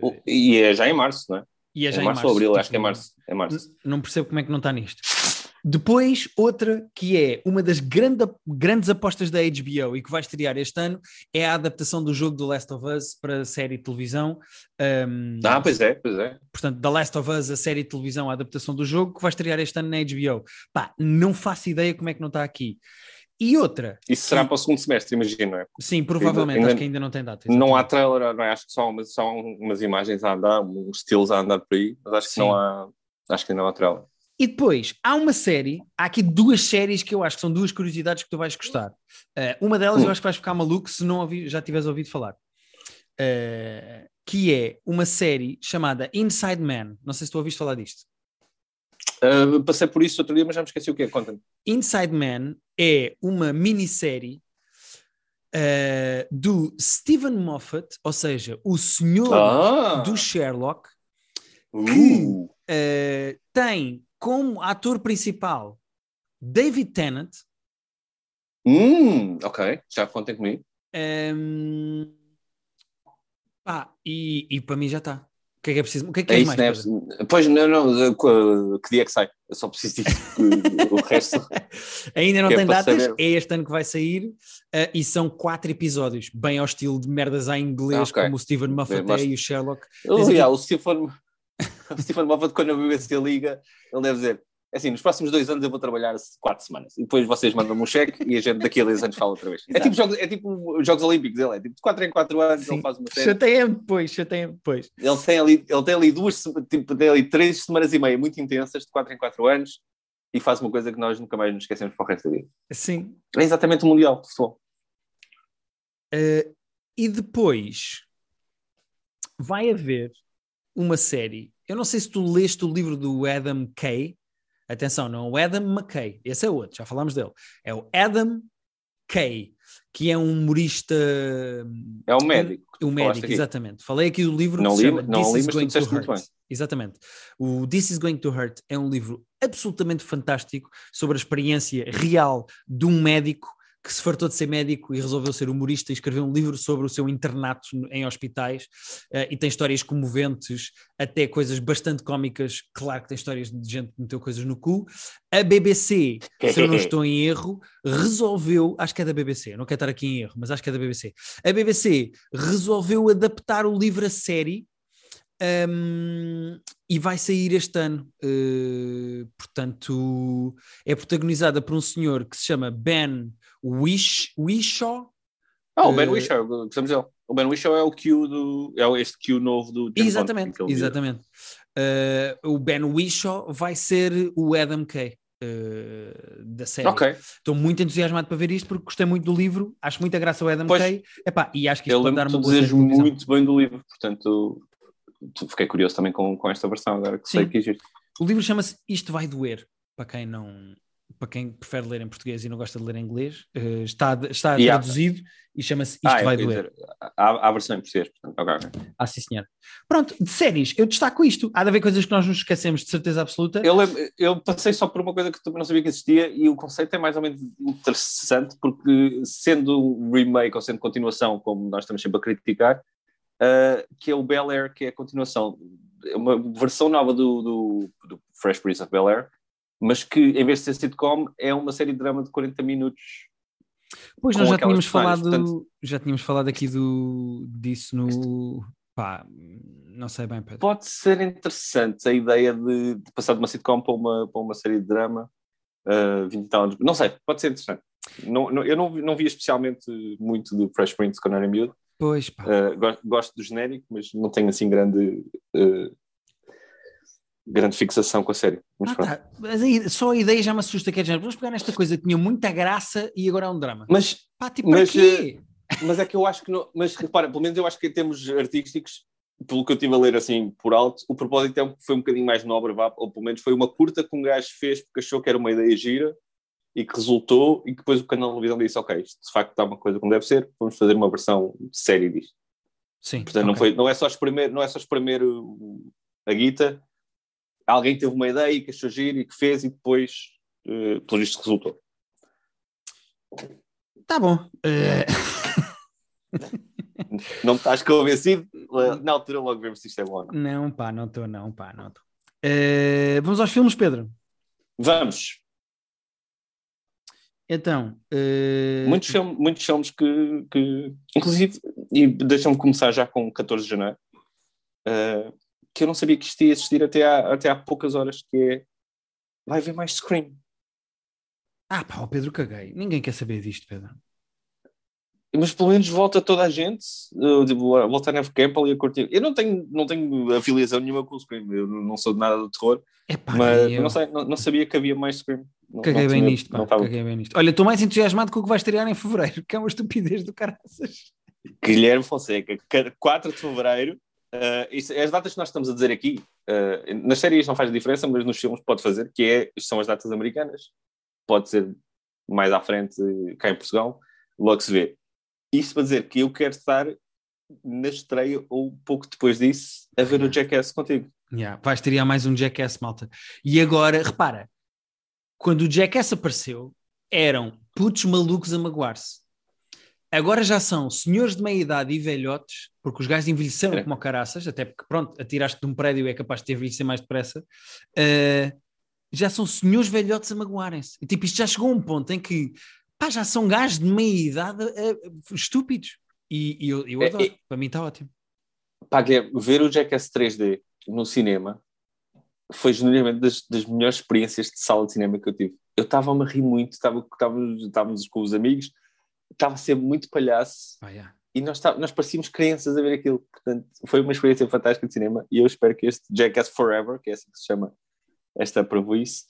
O- E é já em março, não é? e é É já março em ou abril, tipo, acho que é março. É março. Não percebo como é que não está nisto. Depois, outra que é uma das grande, grandes apostas da HBO e que vai estrear este ano é a adaptação do jogo do Last of Us para a série de televisão. Um, ah, pois é, pois é. Portanto, The Last of Us, a série de televisão, a adaptação do jogo, que vai estrear este ano na HBO. Pá, não faço ideia como é que não está aqui. E outra. Isso será para o segundo semestre, imagino, não é? Sim, provavelmente, ainda, acho que ainda não tem data. Exatamente. Não há trailer, não é? Acho que só, umas, só umas imagens a andar, uns estilos a andar por aí, mas acho que Sim. não há. Acho que ainda não há trailer. E depois, há uma série, há aqui duas séries que eu acho que são duas curiosidades que tu vais gostar. Uh, uma delas eu acho que vais ficar maluco se não ouvi, já tiveres ouvido falar. Uh, que é uma série chamada Inside Man. Não sei se tu ouviste falar disto. Uh, passei por isso outro dia, mas já me esqueci o que é. Conta-me. Inside Man é uma minissérie uh, do Stephen Moffat, ou seja, o senhor ah. do Sherlock, que uh. tem como ator principal David Tennant. Hum, ok, já contem comigo. Um, pá, e, e para mim já está. O que é que é preciso? O que é que é, é mais? Né? Pois, não, não, que dia é que sai? Eu só preciso disso, o resto. Ainda não tem é datas, saber. é este ano que vai sair, uh, e são quatro episódios, bem ao estilo de merdas em inglês, okay. como o Stephen Moffat Bem, e o Sherlock. Oh, yeah, o Stephen, o Stephen Moffat, quando eu vi a liga, ele deve dizer: é assim, nos próximos dois anos eu vou trabalhar quatro semanas. E depois vocês mandam-me um cheque e a gente daqui a dois anos fala outra vez. É tipo, jogos, é tipo Jogos Olímpicos, ele é tipo de quatro em quatro anos, Sim. ele faz uma série. Chateia-me depois, chateia-me depois. Ele tem, ali, ele tem ali duas, tipo, tem ali três semanas e meia muito intensas, de quatro em quatro anos, e faz uma coisa que nós nunca mais nos esquecemos para o resto da vida. Sim. É exatamente o Mundial Futebol. Uh, e depois vai haver uma série. Eu não sei se tu leste o livro do Adam Kay, Atenção, não é o Adam McKay, esse é outro, já falámos dele. É o Adam Kay, que é um humorista. É um médico. Um, um médico, exatamente. Falei aqui do livro não que li, se chama não This li, is Going to Hurt. Exatamente. O This is Going to Hurt é um livro absolutamente fantástico sobre a experiência real de um médico que se fartou de ser médico e resolveu ser humorista e escreveu um livro sobre o seu internato em hospitais uh, e tem histórias comoventes, até coisas bastante cómicas. Claro que tem histórias de gente que meteu coisas no cu. A BBC, se eu não estou em erro, resolveu, acho que é da BBC, não quero estar aqui em erro, mas acho que é da BBC. A BBC resolveu adaptar o livro a série um, e vai sair este ano. Uh, portanto, é protagonizada por um senhor que se chama Ben Wish, Wishaw. Ah, o Ben uh, Wishaw, gostamos dele. O Ben Wishaw é o Q do. É este Q novo do James Exatamente, Bond, exatamente. Uh, o Ben Wishaw vai ser o Adam Kay. Uh, da série. Okay. Estou muito entusiasmado para ver isto porque gostei muito do livro, acho muita graça ao Adam pois, Kay Epá, e acho que isto pode dar uma boa muito bem do livro, portanto fiquei curioso também com, com esta versão agora que Sim. sei que existe. O livro chama-se Isto Vai Doer, para quem não, para quem prefere ler em português e não gosta de ler em inglês, uh, está, está yeah. traduzido e chama-se Isto ah, Vai Doer. Há, há versão em português, portanto, ok. Ah, sim, senhor. Pronto, de séries, eu destaco isto. Há de haver coisas que nós nos esquecemos de certeza absoluta. Eu, eu passei só por uma coisa que também não sabia que existia e o conceito é mais ou menos interessante porque, sendo remake ou sendo continuação, como nós estamos sempre a criticar, uh, que é o Bel Air, que é a continuação, é uma versão nova do, do, do Fresh Prince of Bel Air mas que em vez de ser sitcom é uma série de drama de 40 minutos. Pois nós já tínhamos falado, portanto, já tínhamos falado aqui do, disso no pá, não sei bem. Pedro. Pode ser interessante a ideia de, de, passar de uma sitcom para uma, para uma série de drama uh, ah, 20 anos. Não sei, pode ser interessante. Não, não, eu não, não vi especialmente muito do Fresh Prince quando era miúdo. Pois, pá. Uh, gosto, gosto, do genérico, mas não tenho assim grande uh, grande fixação com a série. Mas, ah, tá. mas aí, só a ideia já me assusta, que é vamos pegar nesta coisa que tinha muita graça e agora é um drama. Mas, Pá, tipo, mas, quê? Eh, mas é que eu acho que não, mas repara, pelo menos eu acho que em termos artísticos, pelo que eu estive a ler assim por alto, o propósito é foi um bocadinho mais nobre, ou pelo menos foi uma curta que um gajo fez porque achou que era uma ideia gira e que resultou, e que depois o canal de televisão disse: Ok, isto de facto está uma coisa como deve ser, vamos fazer uma versão série disto. Sim. Portanto, okay. não, foi, não, é só espremer, não é só espremer a guita, alguém teve uma ideia e que achou giro e que fez e depois, uh, pelo visto, resultou. Tá bom. Uh... não estás convencido? Na altura logo vemos se isto é bom. Não, não pá, não estou, não, pá, não estou. Uh, vamos aos filmes, Pedro? Vamos. Então, uh... muitos, filmes, muitos filmes que, que inclusive, e deixam-me começar já com 14 de janeiro, uh, que eu não sabia que isto ia existir até há, até há poucas horas, que é vai haver mais Scream. Ah pá, o Pedro caguei. Ninguém quer saber disto, Pedro. Mas pelo menos volta toda a gente, tipo, volta a Neve Campbell e a curtir. Eu não tenho, não tenho afiliação nenhuma com o Scream, eu não sou de nada do terror, Epá, mas eu... não, sei, não, não, sabia que havia mais Scream. Não, caguei, não bem tinha, nisto, pá, caguei bem nisto. Olha, estou mais entusiasmado com o que vai estrear em fevereiro, que é uma estupidez do caraças. Guilherme Fonseca, 4 de fevereiro, Uh, isso, as datas que nós estamos a dizer aqui, uh, nas séries não faz diferença, mas nos filmes pode fazer, que é, são as datas americanas. Pode ser mais à frente cá em Portugal, logo se vê. Isto para dizer que eu quero estar na estreia ou pouco depois disso a ver o Jackass contigo. Yeah, vais ter mais um Jackass, malta. E agora, repara, quando o Jackass apareceu, eram putos malucos a magoar-se. Agora já são senhores de meia idade e velhotes, porque os gajos envelheceram é. como caraças, até porque, pronto, atiraste de um prédio e é capaz de ter envelhecer mais depressa. Uh, já são senhores velhotes a magoarem-se. Tipo, isto já chegou a um ponto em que pá, já são gajos de meia idade uh, estúpidos. E, e eu, eu é, adoro, é, para mim está ótimo. Pá, ver o Jackass 3D no cinema foi genuinamente das, das melhores experiências de sala de cinema que eu tive. Eu estava-me a rir muito, estávamos com os amigos estava a ser muito palhaço oh, yeah. e nós, tá, nós parecíamos crianças a ver aquilo. Portanto, foi uma experiência fantástica de cinema e eu espero que este Jackass Forever, que é assim que se chama esta prejuízo,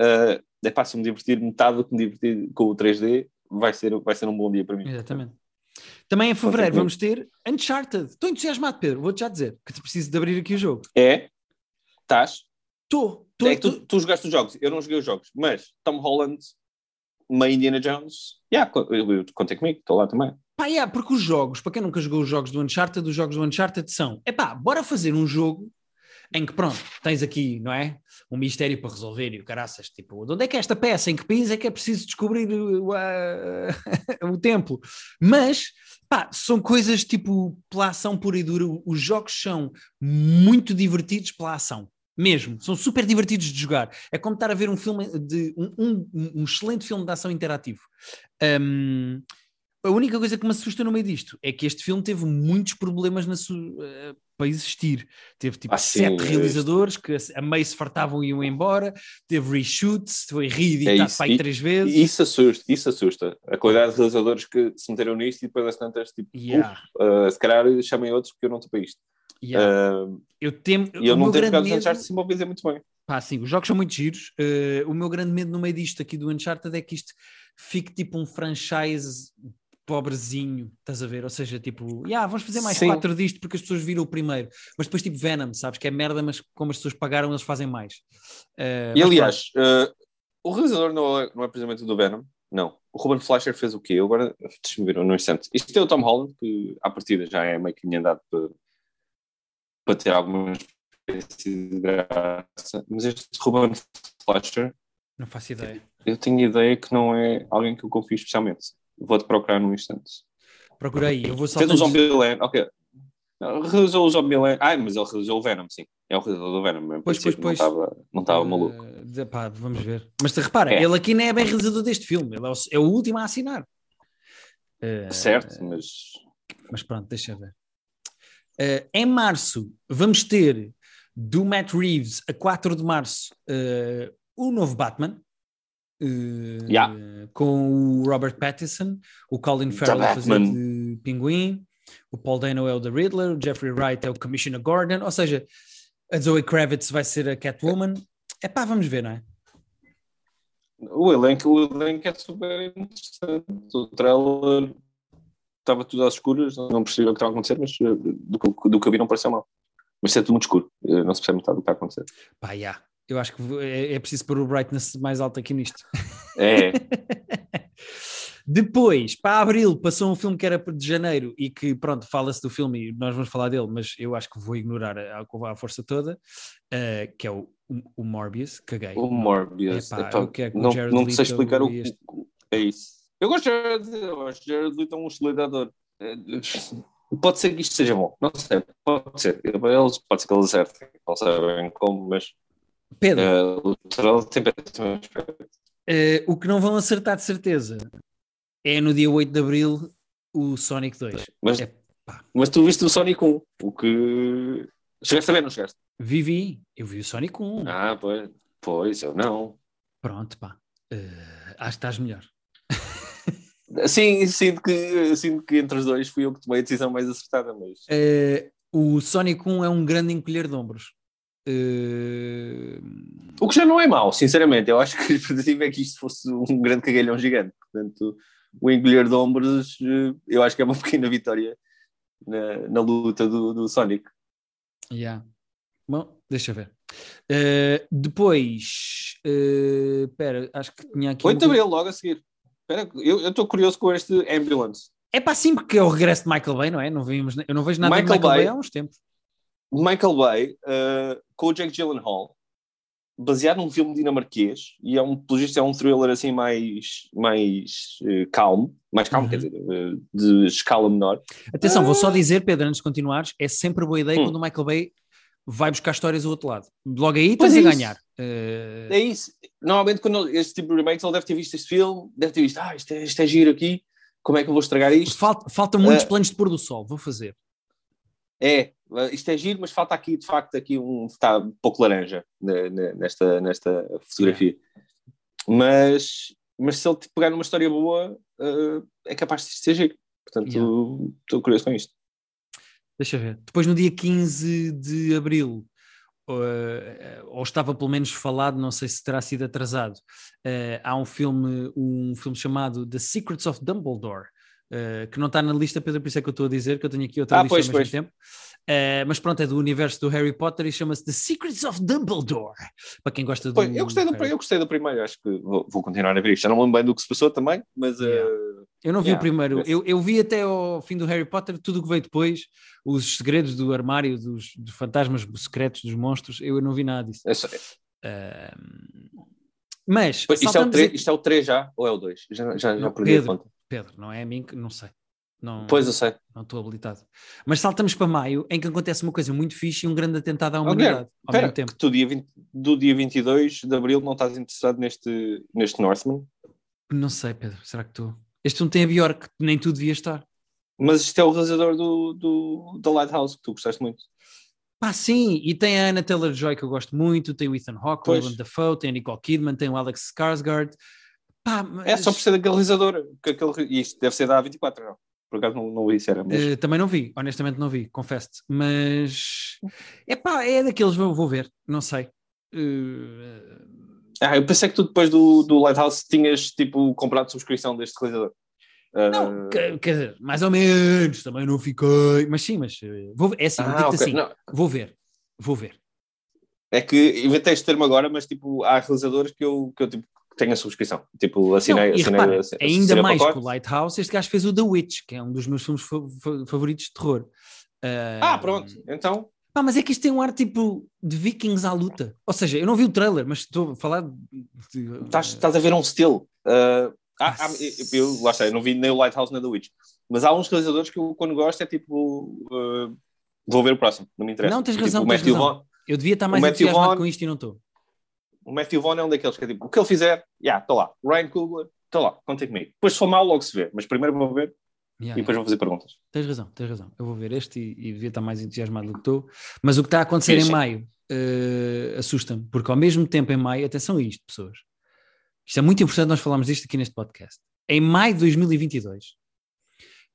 uh, é fácil me divertir metade do que me divertir com o 3D, vai ser, vai ser um bom dia para mim. Exatamente. Também em fevereiro vamos ter Uncharted. Estou entusiasmado, Pedro. Vou-te já dizer que preciso de abrir aqui o jogo. É? Estás? Estou. É tu, tu jogaste os jogos, eu não joguei os jogos, mas Tom Holland uma Indiana Jones, yeah, contei comigo, estou lá também. Pá, yeah, porque os jogos, para quem nunca jogou os jogos do Uncharted, os jogos do Uncharted são, é pá, bora fazer um jogo em que pronto, tens aqui, não é? Um mistério para resolver e o caraças, tipo, de onde é que é esta peça? Em que país é que é preciso descobrir o, o templo? Mas, pá, são coisas tipo pela ação pura e dura. Os jogos são muito divertidos pela ação. Mesmo, são super divertidos de jogar. É como estar a ver um filme de um, um, um excelente filme de ação interativo. Um, a única coisa que me assusta no meio disto é que este filme teve muitos problemas na sua, uh, para existir. Teve tipo ah, sete sim, realizadores que a meio se fartavam e iam embora, teve reshoots, foi reeditado é pai três vezes. Isso assusta, isso assusta. A qualidade de realizadores que se meteram nisto e depois as tantas, tipo, yeah. uh, se calhar chamem outros porque eu não estou para isto. Yeah. Uh, eu temo. E eu não tenho jogado medo... Uncharted, sim, vou dizer muito bem. Pá, sim, os jogos são muito giros. Uh, o meu grande medo no meio disto aqui do Uncharted é que isto fique tipo um franchise pobrezinho, estás a ver? Ou seja, tipo, yeah, vamos fazer mais sim. quatro disto porque as pessoas viram o primeiro. Mas depois, tipo, Venom, sabes? Que é merda, mas como as pessoas pagaram, eles fazem mais. Uh, e aliás, uh, o realizador não é, não é precisamente do Venom, não. O Ruben Fleischer fez o quê? Eu agora, deixa-me ver num instante. Isto é o Tom Holland, que à partida já é meio que andado para para ter alguma espécie de graça. Mas este Ruben Fletcher. Não faço ideia. Eu tenho ideia que não é alguém que eu confio especialmente. Vou-te procurar num instante. Procurei, eu vou só. Fez o Zombieland, ok. Realizou o Zombieland. Ah, mas ele realizou o Venom, sim. É o realizador do Venom. Pois, pois, pois. Não estava, não estava uh, maluco. Pá, vamos ver. Mas te repara, é. ele aqui nem é bem realizador deste filme. Ele é o, é o último a assinar. Uh, certo, mas. Mas pronto, deixa ver. Uh, em março, vamos ter do Matt Reeves a 4 de março uh, o novo Batman. Uh, yeah. Com o Robert Pattinson, o Colin Farrell a fazer de Pinguim, o Paul Dano é o The Riddler, o Jeffrey Wright é o Commissioner Gordon, ou seja, a Zoe Kravitz vai ser a Catwoman. É pá, vamos ver, não é? O elenco, o elenco é super interessante. O trailer estava tudo às escuras, não percebi o que estava a acontecer, mas eh, do, do que eu vi não pareceu mal. Mas é tudo muito escuro, eh, não se percebe metade do que está a acontecer. Pá, yeah. eu acho que é, é preciso pôr o brightness mais alto aqui nisto. É. Depois, para abril, passou um filme que era de janeiro e que, pronto, fala-se do filme e nós vamos falar dele, mas eu acho que vou ignorar a, a força toda, uh, que é o, o Morbius, caguei. O Morbius. Epá, Epá, é não, não sei explicar o que é isso. Eu gosto de Jared, eu acho que Jared Leto é um excelente ator. É, pode ser que isto seja bom, não sei, pode ser. Eles, pode ser que eles acertem, não sabem como, mas. Pedro. Uh, o tem péssimo aspecto. Uh, o que não vão acertar de certeza é no dia 8 de Abril o Sonic 2. Mas, É, mas tu viste o Sonic 1, o que. Chegaste a ver, não chegaste? Vivi, eu vi o Sonic 1. Ah, pois, pois eu não. Pronto, pá. Uh, acho que estás melhor. Sim, sinto que, sinto que entre os dois fui eu que tomei a decisão mais acertada, mas. Uh, o Sonic 1 é um grande encolher de ombros. Uh, O que já não é mau, sinceramente. Eu acho que a expectativa é que isto fosse um grande cagalhão gigante. Portanto, o encolher de ombros, eh, eu acho que é uma pequena vitória na, na luta do, do Sonic. yeah. Bom, deixa ver. Uh, depois, uh, espera, acho que tinha aqui. 8 de Abril, logo a seguir. Espera, eu estou curioso com este Ambulance. É para sim, porque é o regresso de Michael Bay, não é? Não vimos, eu não vejo nada Michael de Michael Bay. Bay. há uns tempos. Michael Bay, eh, com o Jake Gyllenhaal, baseado num filme dinamarquês, e é um, pelo visto, é um thriller assim mais, mais eh, calmo, mais calmo, Uhum. quer dizer, eh, de escala menor. Atenção, vou só dizer, Pedro, antes de continuares, é sempre boa ideia Hum. quando o Michael Bay vai buscar histórias do outro lado. Logo aí estás a é isso. ganhar. Uh, É isso. Normalmente, quando este tipo de remakes, ele deve ter visto este filme, deve ter visto, ah, isto é, isto é giro aqui, como é que eu vou estragar isto? falta, falta muitos Eh, planos de pôr do sol, vou fazer. É, isto é giro, mas falta aqui, de facto, aqui um, está um pouco laranja ne- ne- nesta, nesta fotografia. Mas, mas se ele pegar numa história boa, eh, é capaz de ser giro. Portanto, estou curioso com isto. Deixa ver. Depois, no dia 15 de abril, uh, ou estava pelo menos falado, não sei se terá sido atrasado, uh, há um filme, um filme chamado The Secrets of Dumbledore, uh, que não está na lista, Pedro, por isso é que eu estou a dizer, que eu tenho aqui outra Ah, lista pois, ao mesmo pois. tempo. Uh, mas pronto, é do universo do Harry Potter e chama-se The Secrets of Dumbledore. Para quem gosta do. Pois, eu, gostei do, eu gostei do primeiro, acho que vou, vou continuar a ver isto. Já não me lembro bem do que se passou também, mas Yeah. Eu não vi Yeah, o primeiro, eu, eu vi até ao fim do Harry Potter tudo o que veio depois, os segredos do armário, dos, dos fantasmas secretos, dos monstros, eu não vi nada disso. é só- Ahm, mas, isto, é o saltamos 3, aqui- isto é o 3 já, ou é o 2? Já, já, já Não, perdi a Pedro. conta. Pedro, não é a mim que não sei. Não, Pois eu sei. não estou habilitado. Mas saltamos para maio, em que acontece uma coisa muito fixe e um grande atentado à Oh, humanidade Guilherme, ao mesmo tempo. que tu dia 20 do dia 22 de Abril não estás interessado neste, neste Northman? Não sei, Pedro, será que estou? Este filme tem a Bjork, nem tu devia estar. Mas isto é o realizador do, do, da Lighthouse, que tu gostaste muito. Pá, sim, e tem a Anna Taylor-Joy que eu gosto muito, tem o Ethan Hawke, o. Willem Dafoe, tem a Nicole Kidman, tem o Alex Skarsgård. Pá, mas, É só por ser daquele realizador. Que aquele, e isto deve ser da A24, não. Por acaso não, não vi se era, mas eh, também não vi, honestamente não vi, confesso-te. Mas é pá, é daqueles, vou, vou ver, não sei. Eh, Ah, eu pensei que tu depois do, do Lighthouse tinhas tipo comprado subscrição deste realizador. Ah, não, quer, dizer, mais ou menos, também não fiquei. Mas sim, mas eh, vou ver. É assim, ah, digo-te ok. assim, Não, vou ver, vou ver. é que inventei este termo agora, mas tipo, há realizadores que eu, que eu tipo, tenho a subscrição. Tipo, assinei, Não, assinei, repara, assinei, ainda assinei mais que o Lighthouse, este gajo fez o The Witch, que é um dos meus filmes fa- fa- favoritos de terror. Ah, pronto. Então, Pá, mas é que isto tem um ar tipo de vikings à luta. Ou seja, eu não vi o trailer, mas estou a falar de. estás, estás a ver um estilo. Ah, há- há- Nossa. eu, lá está, eu não vi nem o Lighthouse nem o The Witch. Mas há uns realizadores que eu, quando gosto, é tipo. ah, vou ver o próximo, não me interessa. Não, tens Tipo, razão, tens razão. Vaughn, Eu devia estar mais entusiasmado com isto e não estou. O Matthew Vaughn é um daqueles que é tipo, o que ele fizer, já, está lá. Ryan Coogler, está lá, contem comigo. Depois, se for mal, logo se vê. Mas primeiro vou ver Yeah, e depois vou fazer perguntas. Tens razão, tens razão. Eu vou ver este e, e devia estar mais entusiasmado do que estou. Mas o que está a acontecer Sim, em sim. maio eh, assusta-me, porque ao mesmo tempo em maio, atenção a isto, pessoas. Isto é muito importante nós falarmos disto aqui neste podcast. Em maio de 2022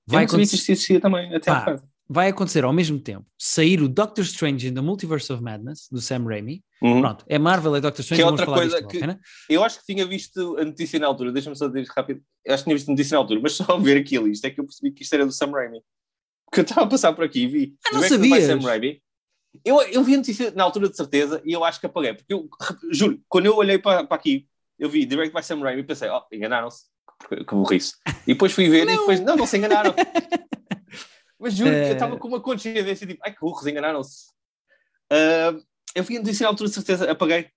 vai acontecer, também, até Pá. Vai acontecer ao mesmo tempo sair o Doctor Strange in the Multiverse of Madness, do Sam Raimi. Uhum. Pronto, é Marvel, é Doctor Strange, Que é outra coisa que- pena? Eu acho que tinha visto a notícia na altura, deixa-me só dizer rápido. Eu acho que tinha visto a notícia na altura, mas só ao ver aquilo, isto é que eu percebi que isto era do Sam Raimi. Porque eu estava a passar por aqui e vi. Ah, não by sabias? Sam Raimi. Eu, eu vi a notícia na altura de certeza e eu acho que apaguei. Porque eu juro, quando eu olhei para, para aqui, eu vi Direct by Sam Raimi e pensei, oh, enganaram-se. Que que burrice. E depois fui ver e depois, não, não se enganaram. Mas juro que eu Eh. estava com uma consciência tipo, ai que burros, enganaram-se. Ah, eu a notícia na altura de certeza, apaguei.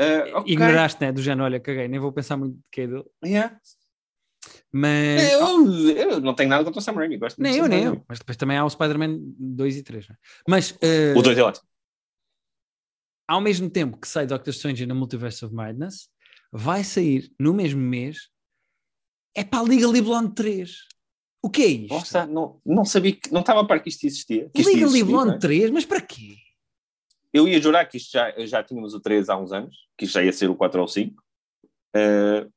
Ah, ok. Ignoraste, né? Do género, olha, caguei, nem vou pensar muito de que é dele. Yeah. Mas. Eu, eu não tenho nada contra o Sam Raimi. Gosto Nem muito eu, nem eu. Mas depois também há o Spider-Man 2 e 3. Né? Mas eh, O 2 é ótimo. ao mesmo tempo que sai Doctor Strange na Multiverse of Madness, vai sair no mesmo mês é para a Liga Blonde 3. O que é isto? Nossa, não, não sabia que não estava a par que isto existia. Que Liga não é? 3, mas para quê? Eu ia jurar que isto já, já tínhamos o 3 há uns anos, que isto já ia ser o 4 ou o 5. Uh,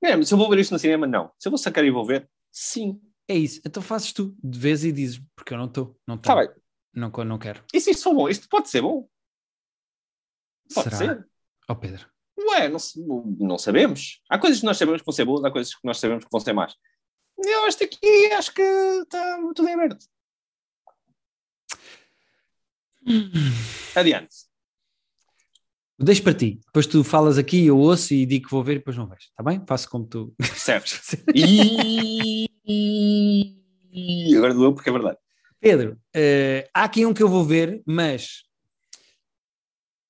é, se eu vou ver isto no cinema, não. Se eu vou sacar e vou ver, sim. É isso. Então fazes tu de vez e dizes, porque eu não estou. Não, Está tenho, bem. não, não quero. E se isto for bom? Isto pode ser bom. Pode Será? ser. Oh Pedro. Ué, não, não sabemos. Há coisas que nós sabemos que vão ser boas, há coisas que nós sabemos que vão ser más. Eu este aqui acho que está tudo em aberto. Adiante. Deixo para ti. Depois tu falas aqui, eu ouço e digo que vou ver e depois não vejo. Está bem? Faço como tu. Certo. E... e agora doeu porque é verdade. Pedro, eh, há aqui um que eu vou ver, mas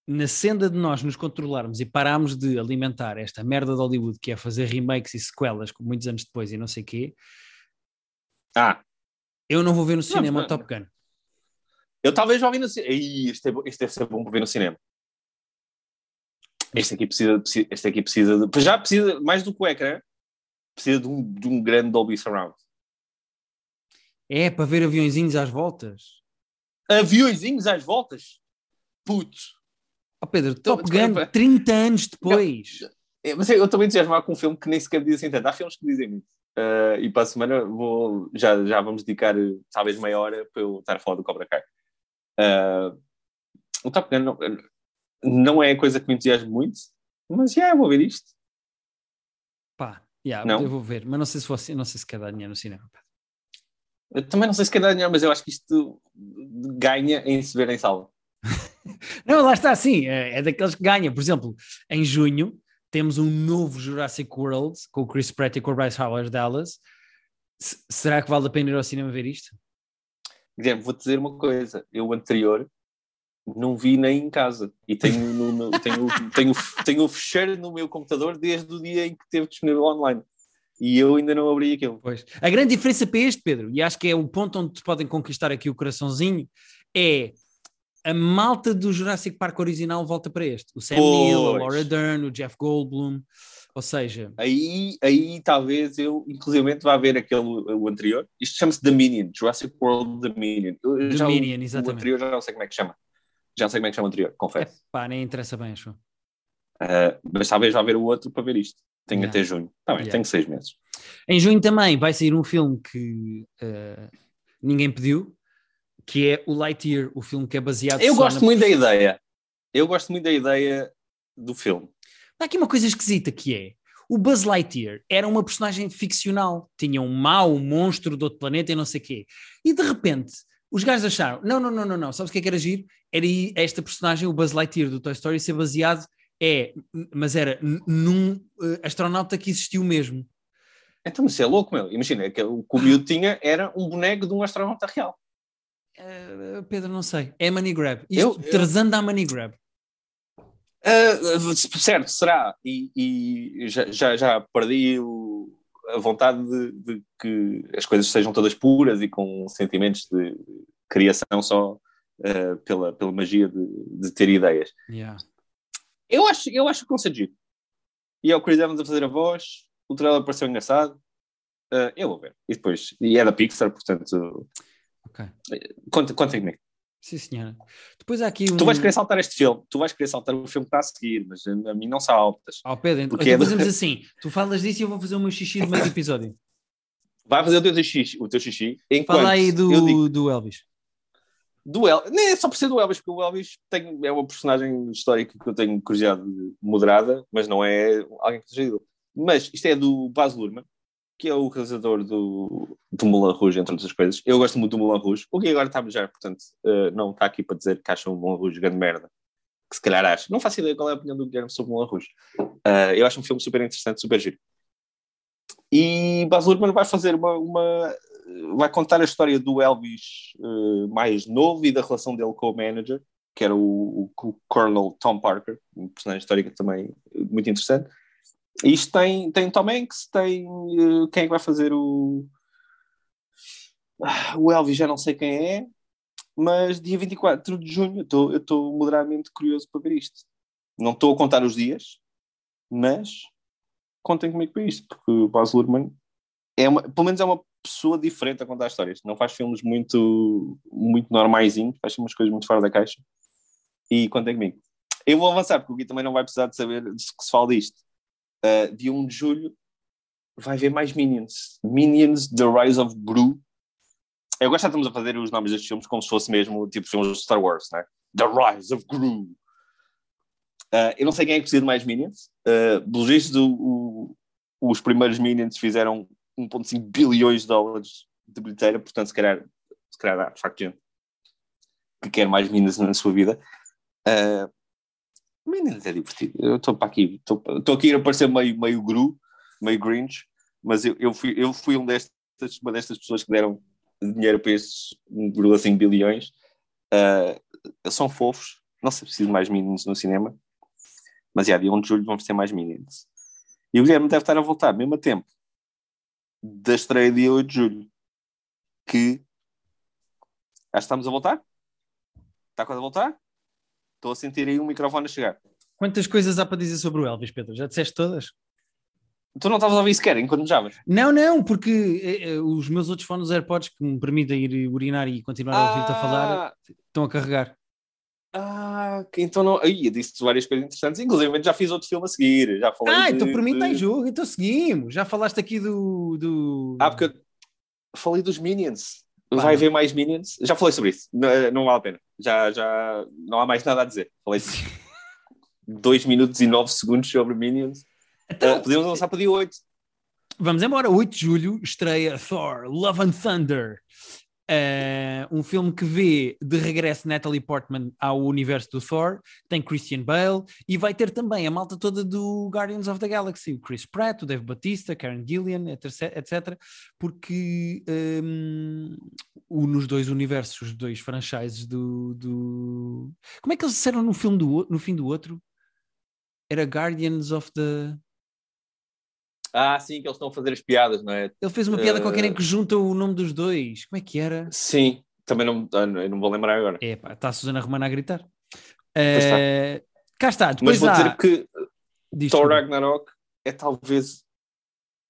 na senda de nós nos controlarmos e pararmos de alimentar esta merda de Hollywood que é fazer remakes e sequelas com muitos anos depois e não sei o quê, Ah, eu não vou ver no cinema não. o Top Gun. eu talvez já vi no cinema. Este, é este deve ser bom para ver no cinema. Este aqui precisa, precisa- este aqui precisa de, já precisa, mais do que o ecrã, precisa de um, de um grande Dolby Surround. É para ver aviõezinhos às voltas. Aviõezinhos às voltas? Putz. Oh Pedro, Então, Top desculpa. Gun 30 anos depois. É, Mas eu estou bem entusiasmado com um filme que nem sequer diz assim tanto. Há filmes que dizem muito. Ah, e para a semana vou, já, já vamos dedicar talvez meia hora para eu estar a falar do Cobra Kai. Ah, o Top Gun não, não é a coisa que me entusiasma muito, mas já eu vou ver isto. Pá, yeah, Não? eu vou ver, mas não sei se fosse, não sei se quer dar dinheiro no cinema. Pedro. Eu também não sei se quer dar dinheiro, mas eu acho que isto ganha em se ver em sala. Não, lá está, sim, é, é daqueles que ganha. Por exemplo, em junho temos um novo Jurassic World com o Chris Pratt e com o Bryce Howard Dallas. S- será que vale a pena ir ao cinema ver isto? Guilherme, vou-te dizer uma coisa. Eu, o anterior, não vi nem em casa. E tenho, no, no- tenho, tenho, tenho o fecheiro no meu computador desde o dia em que teve disponível online. E eu ainda não abri aquilo. Pois. A grande diferença para este, Pedro, e acho que é o ponto onde te podem conquistar aqui o coraçãozinho, é a malta do Jurassic Park original volta para este. O Sam Neill, a Pois. Laura Dern, o Jeff Goldblum. Ou seja, Aí, aí talvez eu, inclusive, vá ver aquele o anterior. Isto chama-se Dominion, Jurassic World Dominion. Eu já o- Dominion, O exatamente. anterior já não sei como é que chama. Já não sei como é que chama o anterior, confesso. pá, nem interessa bem, acho. Ah, mas talvez vá ver o outro para ver isto. Tenho Yeah. até junho. Tá bem, Yeah. tenho seis meses. Em junho também vai sair um filme que eh, ninguém pediu, que é o Lightyear, o filme que é baseado Eu gosto na- muito da ideia. Eu gosto muito da ideia do filme. Há aqui uma coisa esquisita que é, o Buzz Lightyear era uma personagem ficcional, tinha um mau, um monstro de outro planeta e não sei o quê. E de repente, os gajos acharam, não, não, não, não, não, sabes o que é que era giro? Era aí esta personagem, o Buzz Lightyear do Toy Story, ser baseado, é, mas era num eh, astronauta que existiu mesmo. Então, mas é louco, meu. Imagina, que o que o miúdo tinha era um boneco de um astronauta real. Eh, Pedro, não sei, é money grab. Isto, Eu- Tarzan dá money grab. Ah, certo, será. E, e já, já, já perdi o- a vontade de, de que as coisas sejam todas puras e com sentimentos de criação só ah, pela, pela magia de, de ter ideias. Yeah. Eu acho, eu acho que giro. E é o Chris Evans a fazer a voz, o trailer pareceu engraçado. Ah, eu vou ver. E depois, e é da Pixar, portanto, Ok. conta, conta comigo. Sim, senhora. Depois há aqui um... Tu vais querer saltar este filme, tu vais querer saltar o filme que está a seguir, mas a mim não saltas. Ó Pedro, então, Porque então é do- fazemos assim, tu falas disso e eu vou fazer o meu xixi do meio do episódio. Vai fazer o teu xixi, o teu xixi enquanto Fala aí do, digo do Elvis. do El... Nem é só por ser do Elvis, porque o Elvis tem, é uma personagem histórica que eu tenho curiosidade moderada, mas não é alguém que seja ídolo. Mas isto é do Baz Luhrmann, que é o realizador do, do Moulin Rouge, entre outras coisas. Eu gosto muito do Moulin Rouge, o que agora está a já, portanto, eh, não está aqui para dizer que acham o Moulin Rouge grande merda. Que se calhar acho. Não faço ideia qual é a opinião do Guilherme sobre o Moulin Rouge. Eh, eu acho um filme super interessante, super giro. E Baz Luhrmann vai fazer uma, uma- vai contar a história do Elvis eh, mais novo e da relação dele com o manager, que era o, o Colonel Tom Parker, um personagem histórico também muito interessante. Isto tem, tem Tom Hanks, tem eh, quem é que vai fazer o Ah, o Elvis, já não sei quem é, mas dia 24 de junho eu estou- moderadamente curioso para ver isto. Não estou a contar os dias, mas contem comigo para isto, porque o Baz Luhrmann é uma, pelo menos é uma pessoa diferente a contar histórias. Não faz filmes muito, muito normaisinhos, faz umas coisas muito fora da caixa. E contem comigo. Eu vou avançar, porque o Gui também não vai precisar de saber que se fala disto. Uh, dia 1 de julho vai haver mais Minions. Minions The Rise of Gru. Eu gosto de estamos a fazer os nomes destes filmes como se fosse mesmo tipo filmes de Star Wars, né? The Rise of Gru. Uh, eu não sei quem é que precisa de mais Minions. Uh, pelos vistos, os primeiros Minions fizeram 1,5 bilhões de dólares de bilheteira, portanto, se calhar, se calhar há de facto gente que quer mais Minions na sua vida. Uh, Minions é divertido. Eu estou para aqui, estou aqui a parecer meio, meio Gru, meio Grinch, mas eu, eu, fui, eu fui um destas, uma destas pessoas que deram dinheiro para estes 1,5 bilhões. Uh, são fofos, não se preciso de mais Minions no cinema, mas já, dia 1 de julho vamos ter mais Minions. E o Guilherme deve estar a voltar, mesmo a tempo da estreia dia 8 de julho. Que. Acho que estamos a voltar? Está quase a voltar? Estou a sentir aí um microfone a chegar. Quantas coisas há para dizer sobre o Elvis, Pedro? Já disseste todas? Tu não estavas a ouvir sequer enquanto me javas? Não, não, porque eh, eh, os meus outros fones AirPods que me permitem ir urinar e continuar a ouvir-te a falar ah. estão a carregar. Ah, então não. Aí, disse várias coisas interessantes, inclusive já fiz outro filme a seguir. Já falei ah, de, então por mim está em jogo, então seguimos. Já falaste aqui do. do... Ah, porque falei dos Minions. Vai haver mais Minions? Já falei sobre isso, não, não vale a pena. Já, já não há mais nada a dizer. Falei 2 minutos e 9 segundos sobre Minions. Então, uh, podemos lançar para dia 8. Vamos embora, 8 de julho estreia Thor Love and Thunder. Uh, um filme que vê de regresso Natalie Portman ao universo do Thor, tem Christian Bale e vai ter também a malta toda do Guardians of the Galaxy, o Chris Pratt, o Dave Batista, Karen Gillian, etc. Porque um, o, nos dois universos, os dois franchises do, do. Como é que eles disseram no, filme do, no fim do outro? Era Guardians of the. Ah, sim, que eles estão a fazer as piadas, não é? Ele fez uma piada uh... qualquer em que junta o nome dos dois. Como é que era? Sim, também não, ah, eu não vou lembrar agora. É, pá, está a Susana Romana a gritar. Uh... Cá está, depois Mas vou há... dizer que Diz Thor Ragnarok é talvez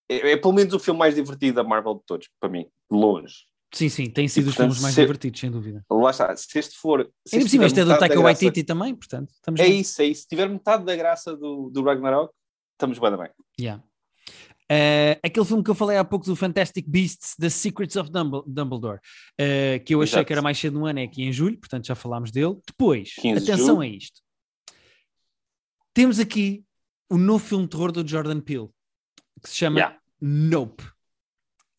é, é, pelo menos o filme mais divertido da Marvel de todos, para mim, de longe. Sim, sim, tem sido e, portanto, os filmes mais se... divertidos, sem dúvida. Lá está, se este for. Se Ainda este é do Taika Waititi também, portanto. é bem. isso, é isso. Se tiver metade da graça do, do Ragnarok, estamos bem, bem. Yeah. Uh, aquele filme que eu falei há pouco do Fantastic Beasts, The Secrets of Dumbledore, uh, que eu achei Exato. que era mais cedo no ano, é aqui em julho, portanto já falámos dele. Depois, atenção a isto. Temos aqui o novo filme de terror do Jordan Peele, que se chama yeah. Nope.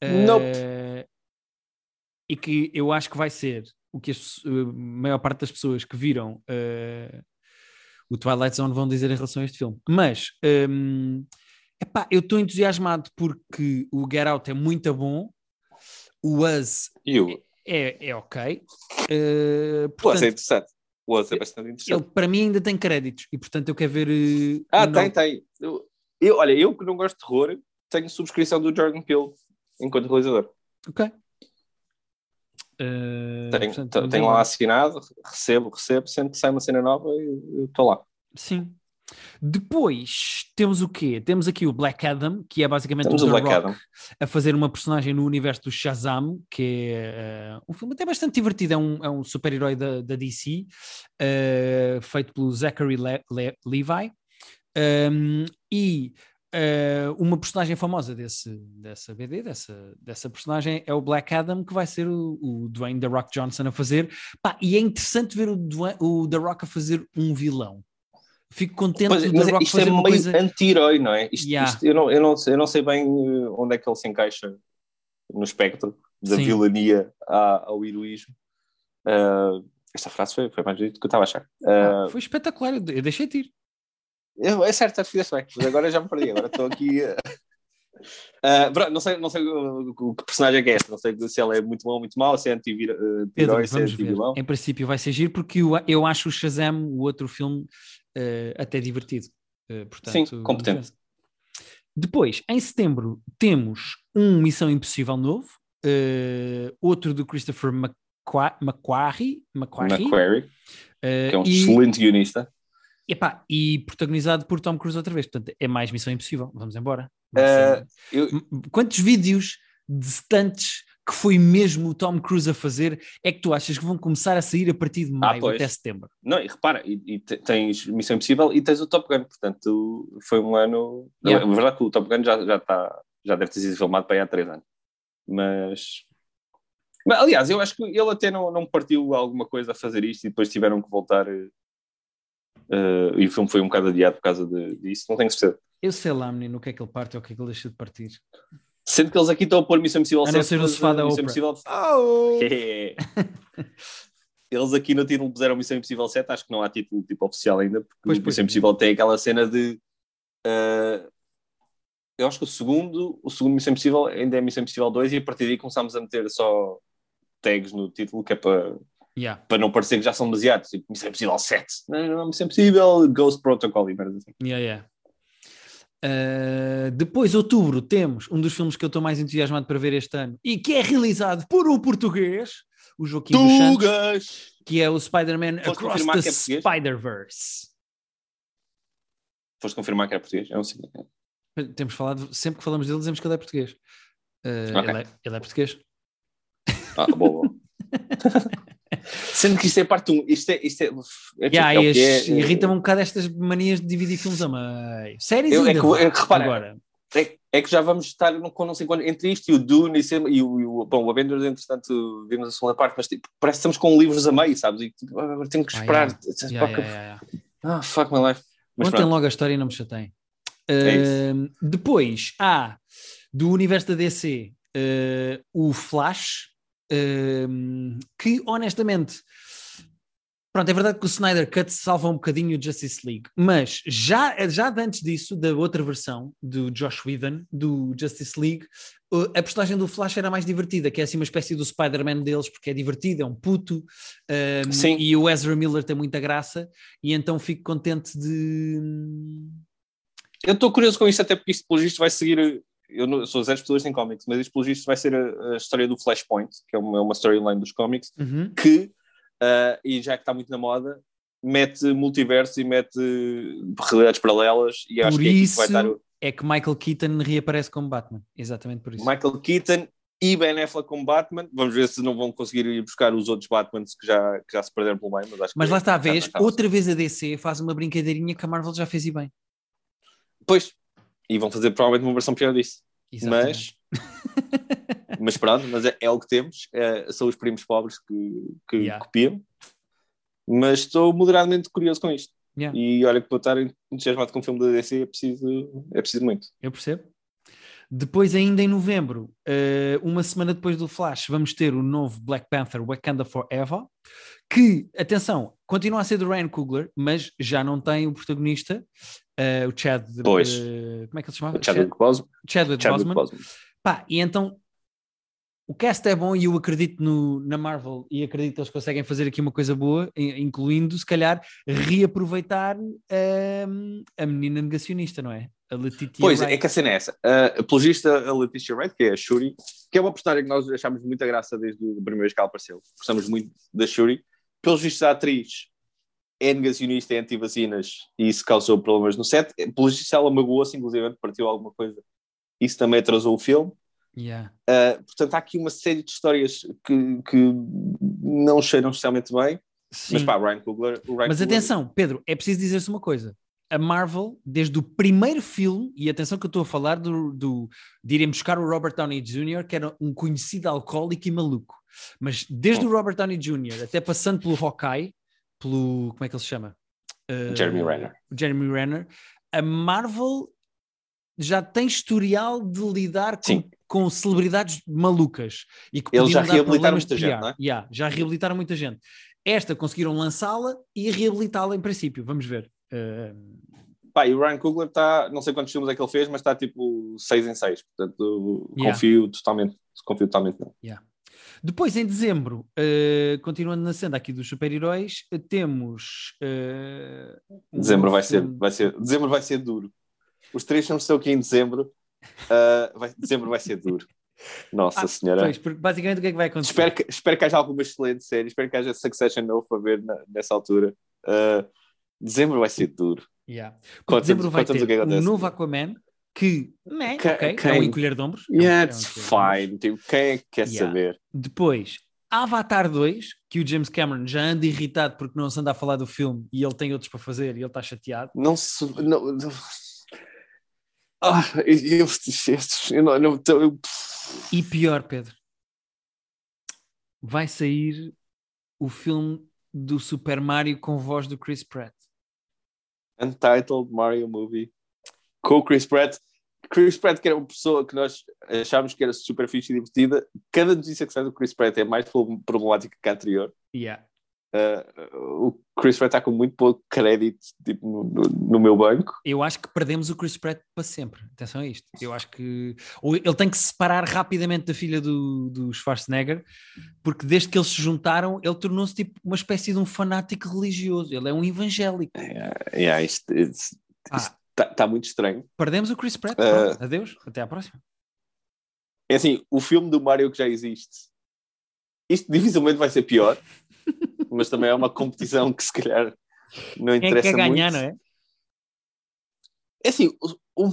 Uh, nope. E que eu acho que vai ser o que a maior parte das pessoas que viram o Twilight Zone vão dizer em relação a este filme. Mas um, Epá, eu estou entusiasmado porque o Get Out é muito bom, o Us é, é ok. Uh, portanto, o Us é interessante. O Us é bastante interessante. Ele, para mim, ainda tem créditos e, portanto, eu quero ver. Uh, ah, tem, tem. Eu, eu, olha, eu que não gosto de terror, tenho subscrição do Jordan Peele enquanto realizador. Ok. Uh, tenho, portanto, tenho lá assinado, recebo, recebo, sempre que sai uma cena nova, eu estou lá. Sim, depois temos o quê? Temos aqui o Black Adam, que é basicamente temos o, Black Rock Adam. a fazer uma personagem no universo do Shazam, que é uh, um filme até bastante divertido, é um, é um super-herói da, da DC, uh, eh, feito pelo Zachary Le Le Levi. Um, e uh, uma personagem famosa desse, dessa BD, dessa, dessa personagem, é o Black Adam, que vai ser o, o Dwayne The Rock Johnson a fazer. Pá, e é interessante ver o, o The Rock a fazer um vilão fico contente pois, mas Rock isto é meio coisa... anti-herói, não é? Isto, yeah. isto, eu, não, eu, não, eu não sei bem eh, onde é que ele se encaixa no espectro da Sim. vilania ao heroísmo. Uh, esta frase foi, foi mais do que eu estava a achar. Uh, ah, foi espetacular, eu deixei-te ir. Eu, é certo, fizeste bem, mas agora já me perdi, agora estou aqui. Uh, não sei, não sei o, que personagem é que é esta, não sei se ela é muito bom ou muito mau, se é anti-herói, se é anti-vilão. Em princípio vai ser giro, porque eu, eu acho o Shazam, o outro filme, uh, até divertido. Uh, portanto, Sim, competente. Depois, em setembro, temos um Missão Impossível novo, uh, outro do Christopher McQuarrie, McQuarrie, que é um e, excelente guionista. Epá, e protagonizado por Tom Cruise outra vez. Portanto, é mais Missão Impossível. Vamos embora. Eu... Quantos vídeos de stunts que foi mesmo o Tom Cruise a fazer é que tu achas que vão começar a sair a partir de maio ah, até setembro? Não, e repara, e, e, tens Missão Impossível e tens o Top Gun, portanto foi um ano. Yeah. É verdade que o Top Gun já, já, está, já deve ter sido filmado para aí há três anos. Mas mas, aliás, eu acho que ele até não, não partiu alguma coisa a fazer isto e depois tiveram que voltar. Uh, e o filme foi um bocado adiado por causa de, disso, não tenho certeza. Eu sei lá, menino, o que é que ele parte ou o que é que ele deixa de partir. Sendo que eles aqui estão a pôr Missão Impossível 7. A não ser no sofá da Missão Impossível... Oh! eles aqui no título puseram Missão Impossível 7, acho que não há título tipo, oficial ainda, porque pois, Missão Impossível tem aquela cena de. Uh, eu acho que o segundo, o segundo Missão Impossível ainda é Missão Impossível 2 e a partir daí começámos a meter só tags no título que é para, yeah. para não parecer que já são demasiados. Tipo, Missão Impossível 7, não, não, Missão Impossível, Ghost Protocol e merda assim. Yeah, yeah. Uh, depois, outubro, temos um dos filmes que eu estou mais entusiasmado para ver este ano e que é realizado por um português, o Joaquim Tugas. Santos, que é o Spider-Man Across the é Spider-Verse. Foste confirmar que é português? Eu não sei. Temos falado, sempre que falamos dele, dizemos que ele é português. Uh, okay. ele, é, ele é português. Ah, boa, boa. Sendo que isto é parte 1, isto é. Isto é, é, yeah, é, é, é Irrita-me um bocado estas manias de dividir filmes a meio. Séries eu, é que, é, repara, agora. É, é, que já vamos estar com não sei quanto, entre isto e o Dune e, o, e o, bom, o Avengers, entretanto, vimos a segunda parte, mas tipo, parece que estamos com livros a meio, sabes? E tipo, agora tenho que ah, esperar. Ah, yeah. Yeah, ah fuck my life. Mas Contem logo a história e não me chateiem. Uh, depois há do universo da DC uh, o Flash, que honestamente, pronto, é verdade que o Snyder Cut salva um bocadinho o Justice League, mas já, já antes disso, da outra versão do Josh Whedon, do Justice League, a personagem do Flash era mais divertida, que é assim uma espécie do Spider-Man deles, porque é divertido, é um puto, um, e o Ezra Miller tem muita graça, e então fico contente de. Eu estou curioso com isso, até porque isto, pelo visto, vai seguir eu não, sou zero especialista em cómics, mas isto, pelo visto, vai ser a, a, história do Flashpoint, que é uma, uma storyline dos cómics, uhum. que, uh, e já que está muito na moda, mete multiverso e mete realidades paralelas, e por acho que isso vai estar... é que Michael Keaton reaparece como Batman, exatamente por isso. Michael Keaton e Ben Affleck como Batman, vamos ver se não vão conseguir ir buscar os outros Batmans que já, que já se perderam pelo meio, mas Mas lá está a vez, outra vez a DC faz uma brincadeirinha que a Marvel já fez e bem. Pois, e vão fazer provavelmente uma versão pior disso. Exatamente. Mas, mas pronto, mas é, é o que temos. É, são os primos pobres que, que yeah. copiam. Mas estou moderadamente curioso com isto. Yeah. E olha que para estar entusiasmado com o filme da DC é preciso, é preciso muito. Eu percebo. Depois, ainda em novembro, uh, uma semana depois do Flash, vamos ter o novo Black Panther Wakanda Forever, que, atenção, continua a ser do Ryan Coogler, mas já não tem o protagonista, uh, o Chad. Pois. Uh, como é que ele se chama? Chadwick Boseman. Chadwick, Chadwick Boseman. Pá, e então o cast é bom e eu acredito no, na Marvel e acredito que eles conseguem fazer aqui uma coisa boa, incluindo, se calhar, reaproveitar um, a menina negacionista, não é? A Letitia Pois, Wright. é que a cena é essa. Uh, apologista a Letitia Wright, que é a Shuri, que é uma personagem que nós achámos muita graça desde o primeiro vez que ela apareceu. Gostamos muito da Shuri. Pelos vistos, a atriz é negacionista, é anti-vacinas e isso causou problemas no set. Pelos vistos, ela magoou-se, inclusive, partiu alguma coisa. Isso também atrasou o filme. Yeah. Uh, portanto, há aqui uma série de histórias que, que não cheiram especialmente bem. Sim. Mas pá, Ryan Coogler... Ryan mas atenção, Pedro, é preciso dizer-se uma coisa a Marvel, desde o primeiro filme, e atenção que eu estou a falar do, do, de irem buscar o Robert Downey Jr., que era um conhecido alcoólico e maluco, mas desde o Robert Downey Jr., até passando pelo Hawkeye, pelo. Como é que ele se chama? Uh, Jeremy Renner. Jeremy Renner, a Marvel já tem historial de lidar com, com celebridades malucas e que Eles já reabilitaram muita gente, não é? Yeah, já reabilitaram muita gente. Esta conseguiram lançá-la e reabilitá-la em princípio, vamos ver. Uh... Pá, e o Ryan Coogler está, não sei quantos filmes é que ele fez, mas está tipo 6 em 6, portanto yeah. confio totalmente, confio totalmente não. Yeah. Depois, em dezembro, uh, continuando na senda aqui dos super-heróis, uh, temos. Uh, um dezembro vai ser, vai ser, dezembro vai ser duro. Os três filmes estão aqui em dezembro. Vai, dezembro vai ser duro. Nossa ah, Senhora. Pois, porque basicamente o que é que vai acontecer? Espero que, espero que haja alguma excelente série, espero que haja Succession novo para ver na, nessa altura. Uh, Dezembro vai ser duro. Yeah. Dezembro vai ter o é acontece. novo Aquaman, que né, Que- ok, é quem? um encolher de ombros. é um- Yeah, é um it's de ombros. fine. Tipo, quem é que quer Yeah. saber? Depois, Avatar 2, que o James Cameron já anda irritado porque não se anda a falar do filme e ele tem outros para fazer e ele está chateado. Não se. Não, não- Ah, eu, eu, eu, não, não, eu, E pior, Pedro, vai sair o filme do Super Mario com voz do Chris Pratt. Untitled Mario Movie com o Chris Pratt. Chris Pratt, que era uma pessoa que nós achávamos que era super fixe e divertida, cada notícia que sai do Chris Pratt é mais problemática que a anterior. Yeah. Uh, o Chris Pratt está com muito pouco crédito tipo, no, no- meu banco. Eu acho que perdemos o Chris Pratt para sempre. Atenção a isto. Eu acho que ou ele tem que se separar rapidamente da filha do, do Schwarzenegger, porque desde que eles se juntaram, ele tornou-se tipo uma espécie de um fanático religioso. Ele é um evangélico. Yeah, isto Ah. Está muito estranho. Perdemos o Chris Pratt. Uh, adeus. Até à próxima. É assim, o filme do Mario que já existe, isto dificilmente vai ser pior, mas também é uma competição que se calhar não interessa quer ganhar, muito. não é? É assim, o,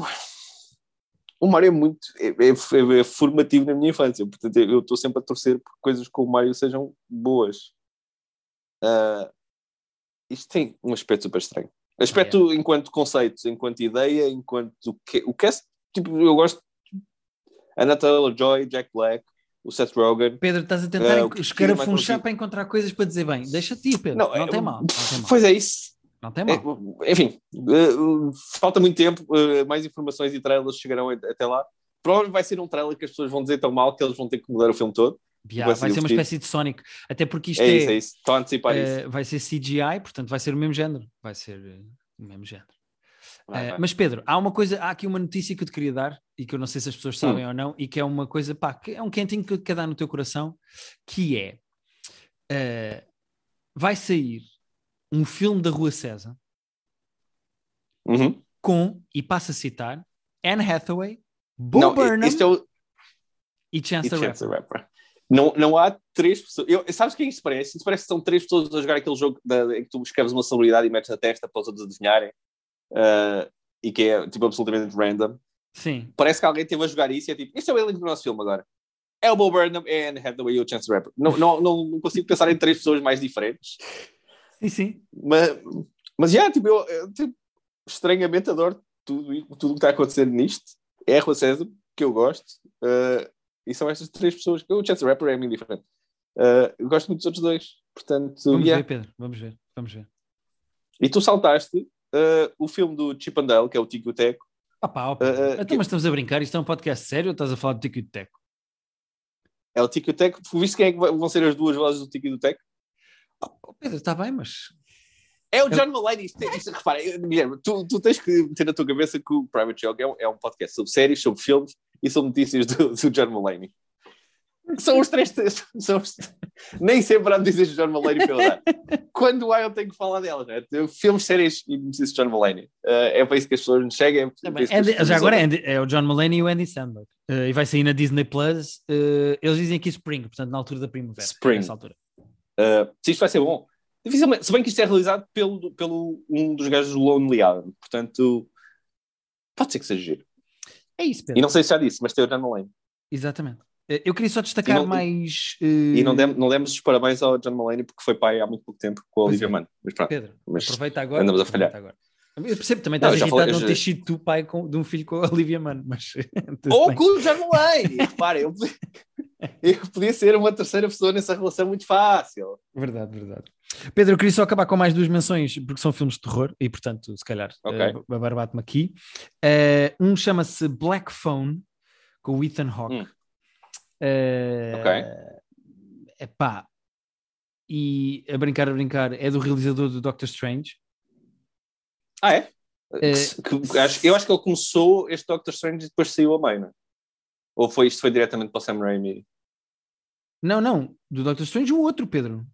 o, Mario é muito é, é- é formativo na minha infância, portanto eu estou sempre a torcer por coisas com o Mario sejam boas. Ah, isto tem um aspecto super estranho. Aspecto enquanto conceito, enquanto ideia, enquanto o que o cast, tipo, eu gosto Anna Taylor-Joy, Jack Black, o Seth Rogen. Pedro, estás a tentar Uh, escarafunchar para encontrar coisas para dizer bem. Deixa-te ir, Pedro. Não, é- tem mal. Não tem mal. Pois é isso. Não tem mal. É, enfim, uh, falta muito tempo, uh, mais informações e trailers chegarão até lá. Provavelmente vai ser um trailer que as pessoas vão dizer tão mal que eles vão ter que mudar o filme todo. Yeah, vai vai ser uma espécie de Sonic. Até porque isto É é, isso, é isso. Estão a antecipar isso. eh, vai ser CGI, portanto vai ser o mesmo género. Vai ser eh, o mesmo género. Vai, Eh, vai. mas Pedro, há uma coisa, há aqui uma notícia que eu te queria dar e que eu não sei se as pessoas Hum. sabem ou não, e que é uma coisa, pá, que é um quentinho que quer dar no teu coração, que é vai sair um filme da Rua César Uhum. com, e passo a citar, Anne Hathaway, Bo Não, Burnham é o e Chance the Rapper. Não, não há três pessoas. Eu, sabes quem isso parece? Isso parece que são três pessoas a jogar aquele jogo da- em que tu escreves uma celebridade e metes na testa para os outros adivinharem. Uh, e que é tipo absolutamente random. Sim, Parece que alguém esteve a jogar isso e é tipo, este é o elenco do nosso filme agora. É o Bo Burnham, é a Anne Hathaway e o Chance the Rapper. Não, não, não, consigo pensar em três pessoas mais diferentes. sim, sim. Mas, mas já, tipo, eu, eu, tipo, estranhamente adoro tudo tudo o que está acontecendo nisto. É a Rua César, que eu gosto. uh, e são estas três pessoas. O Chance the Rapper é muito diferente. Uh, eu gosto muito dos outros dois. Portanto, Vamos yeah. ver, Pedro, vamos ver, vamos ver. E tu saltaste uh, o filme do Chip and Dale, que é o Tico e o Teco. Opa. Uh, então, que- mas estamos a brincar, isto é um podcast sério ou estás a falar de tico teco? É o Tico Teco. Viste quem é que vão ser as duas vozes do Tico e do Teco? Oh, Pedro, está bem, mas É o John Mulaney. Isto, isto, repara, Guilherme, tu, tu tens que meter na tua cabeça que o Private Joke é um, é um podcast sobre séries, sobre filmes e sobre notícias do, do John Mulaney. São os três. São os, nem sempre há notícias do John Mulaney para eu dar. Quando há, eu tenho que falar delas. Né? Filmes, séries e notícias de John Mulaney. Uh, é para isso que as pessoas nos chegam. É Tá já agora é. Andy- é o John Mulaney e o Andy Samberg. Eh, e vai sair na Disney Plus. eh, eles dizem aqui Spring, portanto, na altura da primavera. Spring. Nessa altura. Uh, se isto vai ser bom. Dificilmente, se bem que isto é realizado pelo, pelo um dos gajos do Lonely Island. Portanto, pode ser que seja giro. É isso, E Pedro. não sei se já disse, mas tem o John Mulaney. Exatamente. Eh, eu queria só destacar E não- mais. E eh, não, demos, não demos os parabéns ao John Mulaney porque foi pai há muito pouco tempo com a Pois Olivia é. Munn. Mas pronto. Pedro, Mas aproveita agora. andamos a falhar. Agora. Eu percebo também Não, estás já irritado de não já- ter sido tu pai com- de um filho com a Olivia Mann, mas. Ou com o John Mulaney! Repara, eu podia, eu podia ser uma terceira pessoa nessa relação muito fácil. Verdade, verdade. Pedro, eu queria só acabar com mais duas menções, porque são filmes de terror e, portanto, se calhar, Ok. eh, agora bate-me aqui. Eh, um chama-se Black Phone, com o Ethan Hawke. Hum. Eh, Epá, e a brincar, a brincar, é do realizador do Doctor Strange. Ah, é? Que- que- acho- eu acho que ele começou este Doctor Strange e depois saiu a meio, não é? Ou foi isto foi diretamente para o Sam Raimi? Não, não, do Doctor Strange, o outro, Pedro.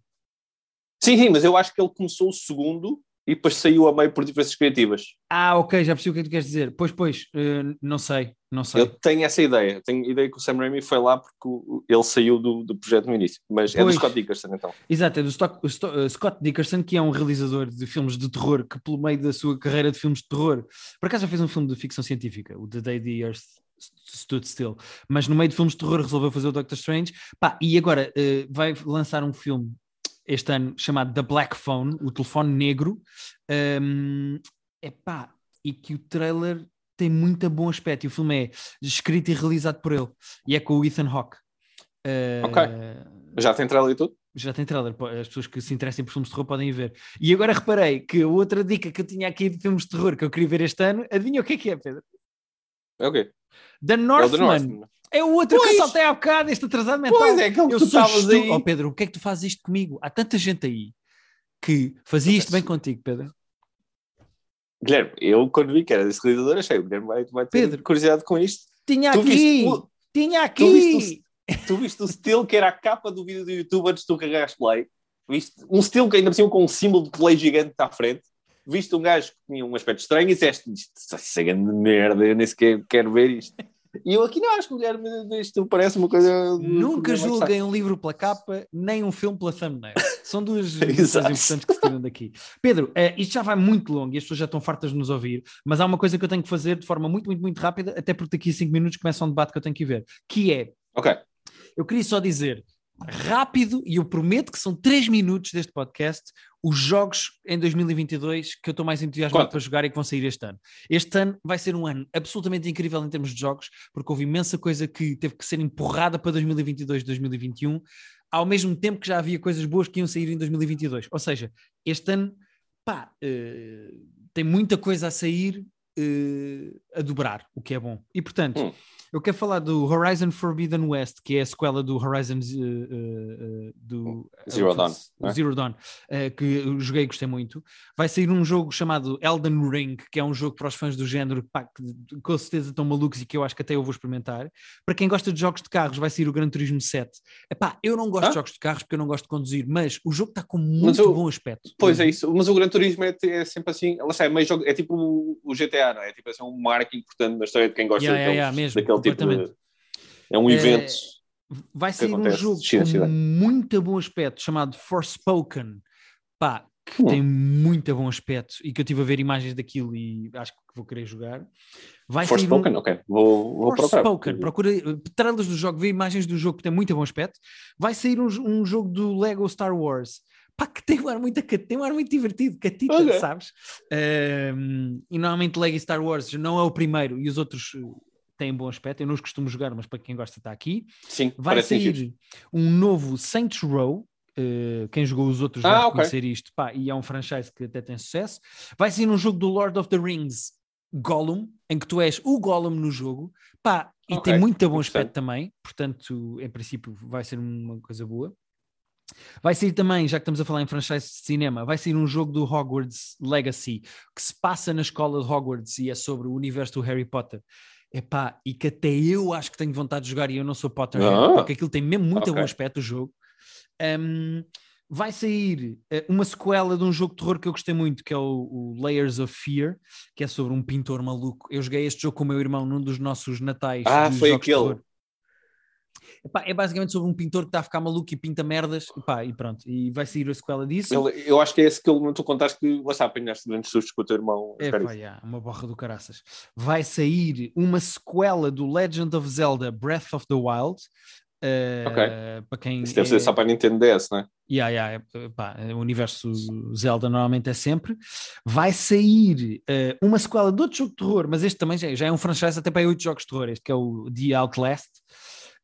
Sim, sim, mas eu acho que ele começou o segundo e depois saiu a meio por diferenças criativas. Ah, ok, já percebi o que é que tu queres dizer. Pois, pois, uh, não sei, não sei. Eu tenho essa ideia, tenho ideia que o Sam Raimi foi lá porque ele saiu do, do projeto no início, mas pois. é do Scott Dickerson então. Exato, é do Stock, uh, Scott Dickerson, que é um realizador de filmes de terror, que pelo meio da sua carreira de filmes de terror, por acaso já fez um filme de ficção científica, o The Day the Earth Stood Still, mas no meio de filmes de terror resolveu fazer o Doctor Strange, pá, e agora uh, vai lançar um filme este ano chamado The Black Phone, o telefone negro, um, epá, e que o trailer tem muito bom aspecto, e o filme é escrito e realizado por ele, e é com o Ethan Hawke. Uh, ok. Já tem trailer e tudo? Já tem trailer, as pessoas que se interessem por filmes de terror podem ver. E agora reparei que outra dica que eu tinha aqui de filmes de terror que eu queria ver este ano, adivinha o que é que é, Pedro? É o quê? The Northman. É, Northman. É o outro pois. que eu saltei há bocado, este atrasado mental. Pois é, aquele que eu tu estavas aí. Oh Pedro, o que é que tu fazes isto comigo? Há tanta gente aí que fazia isto bem contigo, Pedro. Guilherme, eu quando vi que era desse realizador, achei o Guilherme vai, vai ter Pedro, curiosidade com isto. Tinha tu aqui! Viste, tinha aqui! Tu viste, o, tu viste o still que era a capa do vídeo do YouTube antes de tu carregares play? Viste? Um still que ainda por cima com um símbolo de play gigante à frente. Viste um gajo que tinha um aspecto estranho e disseste isto é grande merda, eu nem sequer quero ver isto. E eu aqui não acho que o Guilherme isto parece uma coisa. Nunca julguem um livro pela capa, nem um filme pela thumbnail. São duas coisas importantes que se tiram daqui. Pedro, uh, isto já vai muito longo e as pessoas já estão fartas de nos ouvir, mas há uma coisa que eu tenho que fazer de forma muito, muito, muito rápida, até porque daqui a 5 minutos começa um debate que eu tenho que ver, que é. Ok. Eu queria só dizer rápido, e eu prometo que são 3 minutos deste podcast, os jogos em 2022 que eu estou mais entusiasmado para jogar e que vão sair este ano. Este ano vai ser um ano absolutamente incrível em termos de jogos, porque houve imensa coisa que teve que ser empurrada para 2022 2021, ao mesmo tempo que já havia coisas boas que iam sair em 2022. Ou seja, este ano, pá, uh, tem muita coisa a sair uh, a dobrar, o que é bom. E portanto. Hum eu quero falar do Horizon Forbidden West, que é a sequela do Horizon uh, uh, do Zero Dawn, é? Zero Dawn que eu joguei e gostei muito. Vai sair um jogo chamado Elden Ring, que é um jogo para os fãs do género pá, que com certeza estão malucos e que eu acho que até eu vou experimentar. Para quem gosta de jogos de carros, vai sair o Gran Turismo 7. Epá, eu não gosto ah? de jogos de carros porque eu não gosto de conduzir, mas o jogo está com muito o, bom aspecto. Pois é isso, mas o Gran Turismo é, é sempre assim, ela é meio jogo, é tipo o, GTA, não é? é tipo assim, um marco importante na história de quem gosta yeah, daqueles, yeah, yeah, mesmo, daquele tipo de, é um evento. É, vai sair um jogo com muito bom aspecto chamado Forspoken. Pá, que hum. tem muito bom aspecto e que eu estive a ver imagens daquilo e acho que vou querer jogar. Vai Forspoken, um... ok. Vou, vou Forspoken, procura trailers do jogo, vê imagens do jogo que tem muito bom aspecto. Vai sair um, um jogo do Lego Star Wars. Pá, que tem um ar muito, tem um ar muito divertido, catita, okay. sabes? Um, e normalmente Lego Star Wars não é o primeiro e os outros tem bom aspecto. Eu não os costumo jogar, mas para quem gosta está aqui. Sim, vai sair um novo Saints Row. Uh, quem jogou os outros ah, vai okay. conhecer isto, pá, e é um franchise que até tem sucesso. Vai sair um jogo do Lord of the Rings Gollum, em que tu és o Gollum no jogo, pá, e okay. tem muito bom aspecto também, portanto, em princípio, vai ser uma coisa boa. Vai sair também, já que estamos a falar em franchise de cinema, vai sair um jogo do Hogwarts Legacy que se passa na escola de Hogwarts e é sobre o universo do Harry Potter. Epá, e que até eu acho que tenho vontade de jogar e eu não sou Potterhead, ah, porque aquilo tem mesmo muito okay. bom aspecto o jogo. Um, vai sair uh, uma sequela de um jogo de terror que eu gostei muito, que é o, o, Layers of Fear, que é sobre um pintor maluco. Eu joguei este jogo com o meu irmão num dos nossos natais. Ah, foi aquele. Epá, é basicamente sobre um pintor que está a ficar maluco e pinta merdas epá, e pronto, e vai sair a sequela disso. Ele, eu acho que é esse que ele, tu contaste que lá está, apanhaste grandes sustos com o teu irmão. É yeah, uma borra do caraças. Vai sair uma sequela do Legend of Zelda Breath of the Wild. Uh, ok. Para quem Isso deve é... ser só para Nintendo DS, não é? Yeah, yeah, pá, o universo Zelda normalmente é sempre. Vai sair uh, uma sequela de outro jogo de terror, mas este também já, já é um franchise até para oito jogos de terror. Este que é o The Outlast.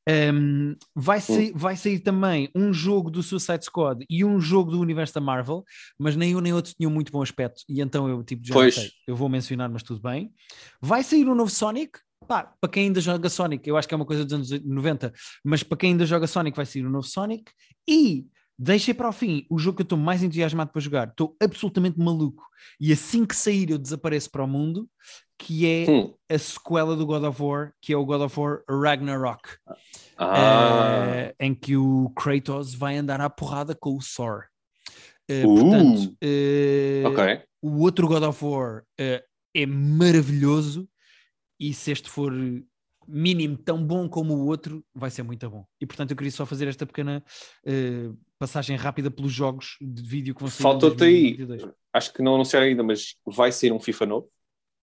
Um, vai, sair, vai sair também um jogo do Suicide Squad e um jogo do universo da Marvel, mas nem um nem outro tinham muito bom aspecto, e então eu tipo já pois. sei, eu vou mencionar, mas tudo bem. Vai sair um novo Sonic, pá, para quem ainda joga Sonic, eu acho que é uma coisa dos anos 90, mas para quem ainda joga Sonic vai sair um novo Sonic, e Deixei para o fim o jogo que eu estou mais entusiasmado para jogar. Estou absolutamente maluco. E assim que sair, eu desapareço para o mundo. Que é hum. a sequela do God of War, que é o God of War Ragnarok. Ah. Uh, em que o Kratos vai andar à porrada com o Thor. Uh, portanto, uh, okay. o outro God of War é maravilhoso e se este for mínimo tão bom como o outro, vai ser muito bom. E portanto eu queria só fazer esta pequena uh, passagem rápida pelos jogos de vídeo que vão sair. Faltou-te aí, acho que não anunciaram ainda, mas vai ser um FIFA novo,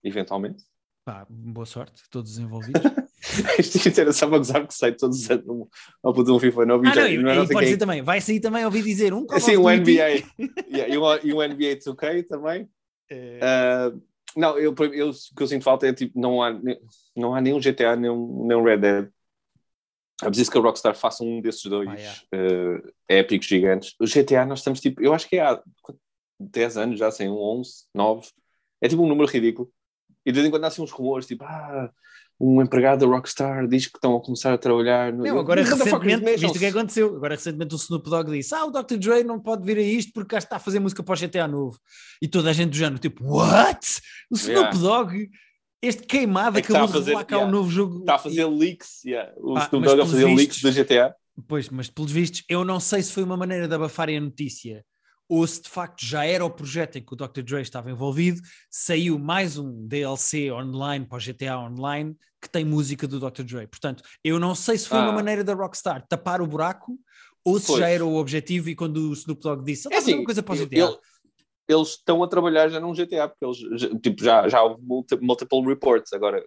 eventualmente. Pá, boa sorte, todos os envolvidos. Isto era só para gozar que sai todos os anos um, um FIFA novo. Ah, não, e, não, pode ser também, vai sair também, ouvi dizer, um Sim, um NBA. yeah, e, um, e um NBA 2K também. É... Uh, não, eu, eu, o que eu sinto falta é tipo, não há, não há nenhum GTA, nenhum, nenhum Red Dead. É preciso que a Rockstar faça um desses dois ah, yeah. uh, épicos gigantes. O GTA, nós estamos tipo, eu acho que é há 10 anos já, sem um 11, 9. É tipo um número ridículo. E de vez em quando nascem uns rumores, tipo, ah, um empregado da Rockstar diz que estão a começar a trabalhar. No... Não, agora recentemente, visto o que aconteceu, agora recentemente o Snoop Dogg disse: Ah, o Dr. Dre não pode vir a isto porque cá está a fazer música para o GTA novo. E toda a gente do género, tipo, what? O Snoop yeah. Dogg, este queimado, é que acabou de revelar cá yeah. um novo jogo. Está a fazer leaks, yeah. o ah, Snoop Dogg a fazer vistos, leaks do GTA. Pois, mas pelos vistos, eu não sei se foi uma maneira de abafarem a notícia ou se de facto já era o projeto em que o Dr. Dre estava envolvido, saiu mais um DLC online para o GTA Online que tem música do Dr. Dre. Portanto, eu não sei se foi ah. uma maneira da Rockstar tapar o buraco ou se já era o objetivo e quando o Snoop Dogg disse, é assim, uma coisa para o GTA. Ele, eles estão a trabalhar já num GTA, porque eles tipo, já, já houve multiple reports, agora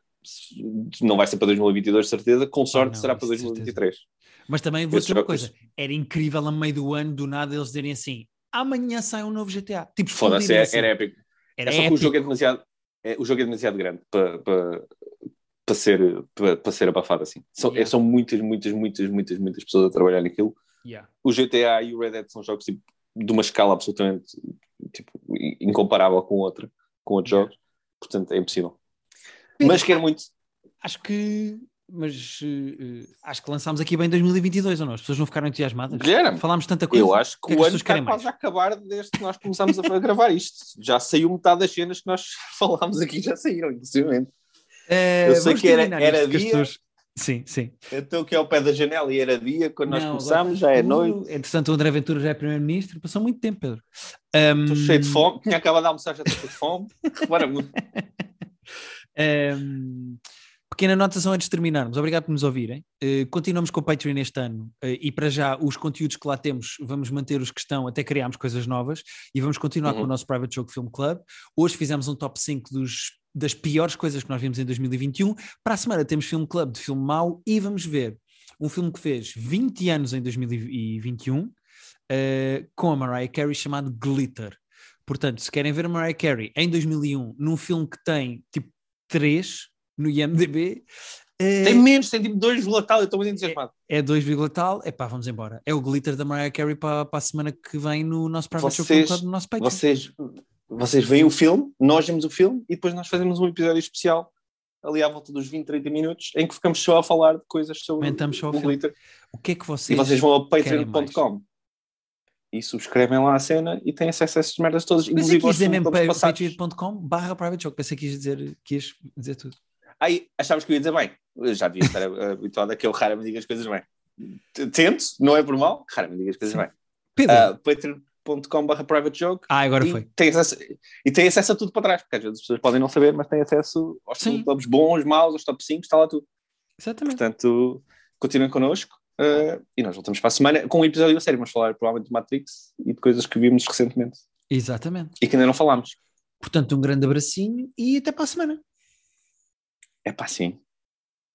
não vai ser para 2022 certeza, com sorte ah, não, será para 2023. Certeza. Mas também vou dizer uma coisa, era incrível a meio do ano, do nada eles dizerem assim, amanhã sai um novo GTA. Tipo, Foda-se, é, assim. era épico. Era é só épico. que o jogo é demasiado, é, o jogo é demasiado grande para, para, para, ser, para, para ser abafado assim. São, yeah. é, são muitas, muitas, muitas, muitas, muitas pessoas a trabalhar naquilo. Yeah. O GTA e o Red Dead são jogos tipo, de uma escala absolutamente tipo, incomparável com outra, com outros yeah. jogos. Portanto, é impossível. Mas quero muito. Acho que mas uh, acho que lançámos aqui bem 2022 ou não? As pessoas não ficaram entusiasmadas? Guilherme, Falámos tanta coisa. Eu acho que, que, é que o ano está quase a acabar desde que nós começámos a gravar isto. Já saiu metade das cenas que nós falámos aqui, já saíram, inclusive. Uh, eu sei que era, era dia. Pessoas... Sim, sim. Estou aqui ao pé da janela e era dia quando nós começámos, já é noite. Entretanto, o André Ventura já é Primeiro-Ministro, passou muito tempo, Pedro. Estou um... cheio de fome, tinha acabado de almoçar, já estou cheio de fome. Repara muito. um... Pequena anotação antes de terminarmos, obrigado por nos ouvirem. Uh, continuamos com o Patreon este ano uh, e para já os conteúdos que lá temos vamos manter os que estão até criarmos coisas novas e vamos continuar uhum. com o nosso Private Joke Film Club. Hoje fizemos um top 5 dos, das piores coisas que nós vimos em 2021. Para a semana temos Film Club de filme mau e vamos ver um filme que fez 20 anos em 2021 uh, eh, com a Mariah Carey chamado Glitter. Portanto, se querem ver a Mariah Carey em 2001 num filme que tem tipo 3 no IMDB. Tem menos, tem tipo 2, tal, eu estou muito entusiasmado. É, é 2, tal, é pá, vamos embora. É o glitter da Mariah Carey para, para a semana que vem no nosso Private vocês, Show no nosso Patreon. Vocês, vocês veem o filme, nós vemos o filme e depois nós fazemos um episódio especial ali à volta dos 20, 30 minutos em que ficamos só a falar de coisas sobre Comentamos o, o glitter. O que é que vocês E vocês vão a patreon.com e subscrevem lá a cena e têm acesso a essas merdas todas. Pensei que quis dizer mesmo patreon.com barra private show. Pensei que quis dizer, quis dizer tudo. Aí achavas que eu ia dizer bem. Eu já devia estar habituado a que eu raramente diga as coisas bem. Tento, não é por mal, raramente digo as coisas Sim. bem. Pedro. Uh, patreon.com.br private joke. Ah, agora e foi. Tem acesso, e tem acesso a tudo para trás, porque às vezes as pessoas podem não saber, mas têm acesso aos tops bons, maus, aos top 5, está lá tudo. Exatamente. Portanto, continuem connosco. Uh, e nós voltamos para a semana com um episódio a sério. Vamos falar provavelmente de Matrix e de coisas que vimos recentemente. Exatamente. E que ainda não falámos. Portanto, um grande abracinho e até para a semana. É pá, sim.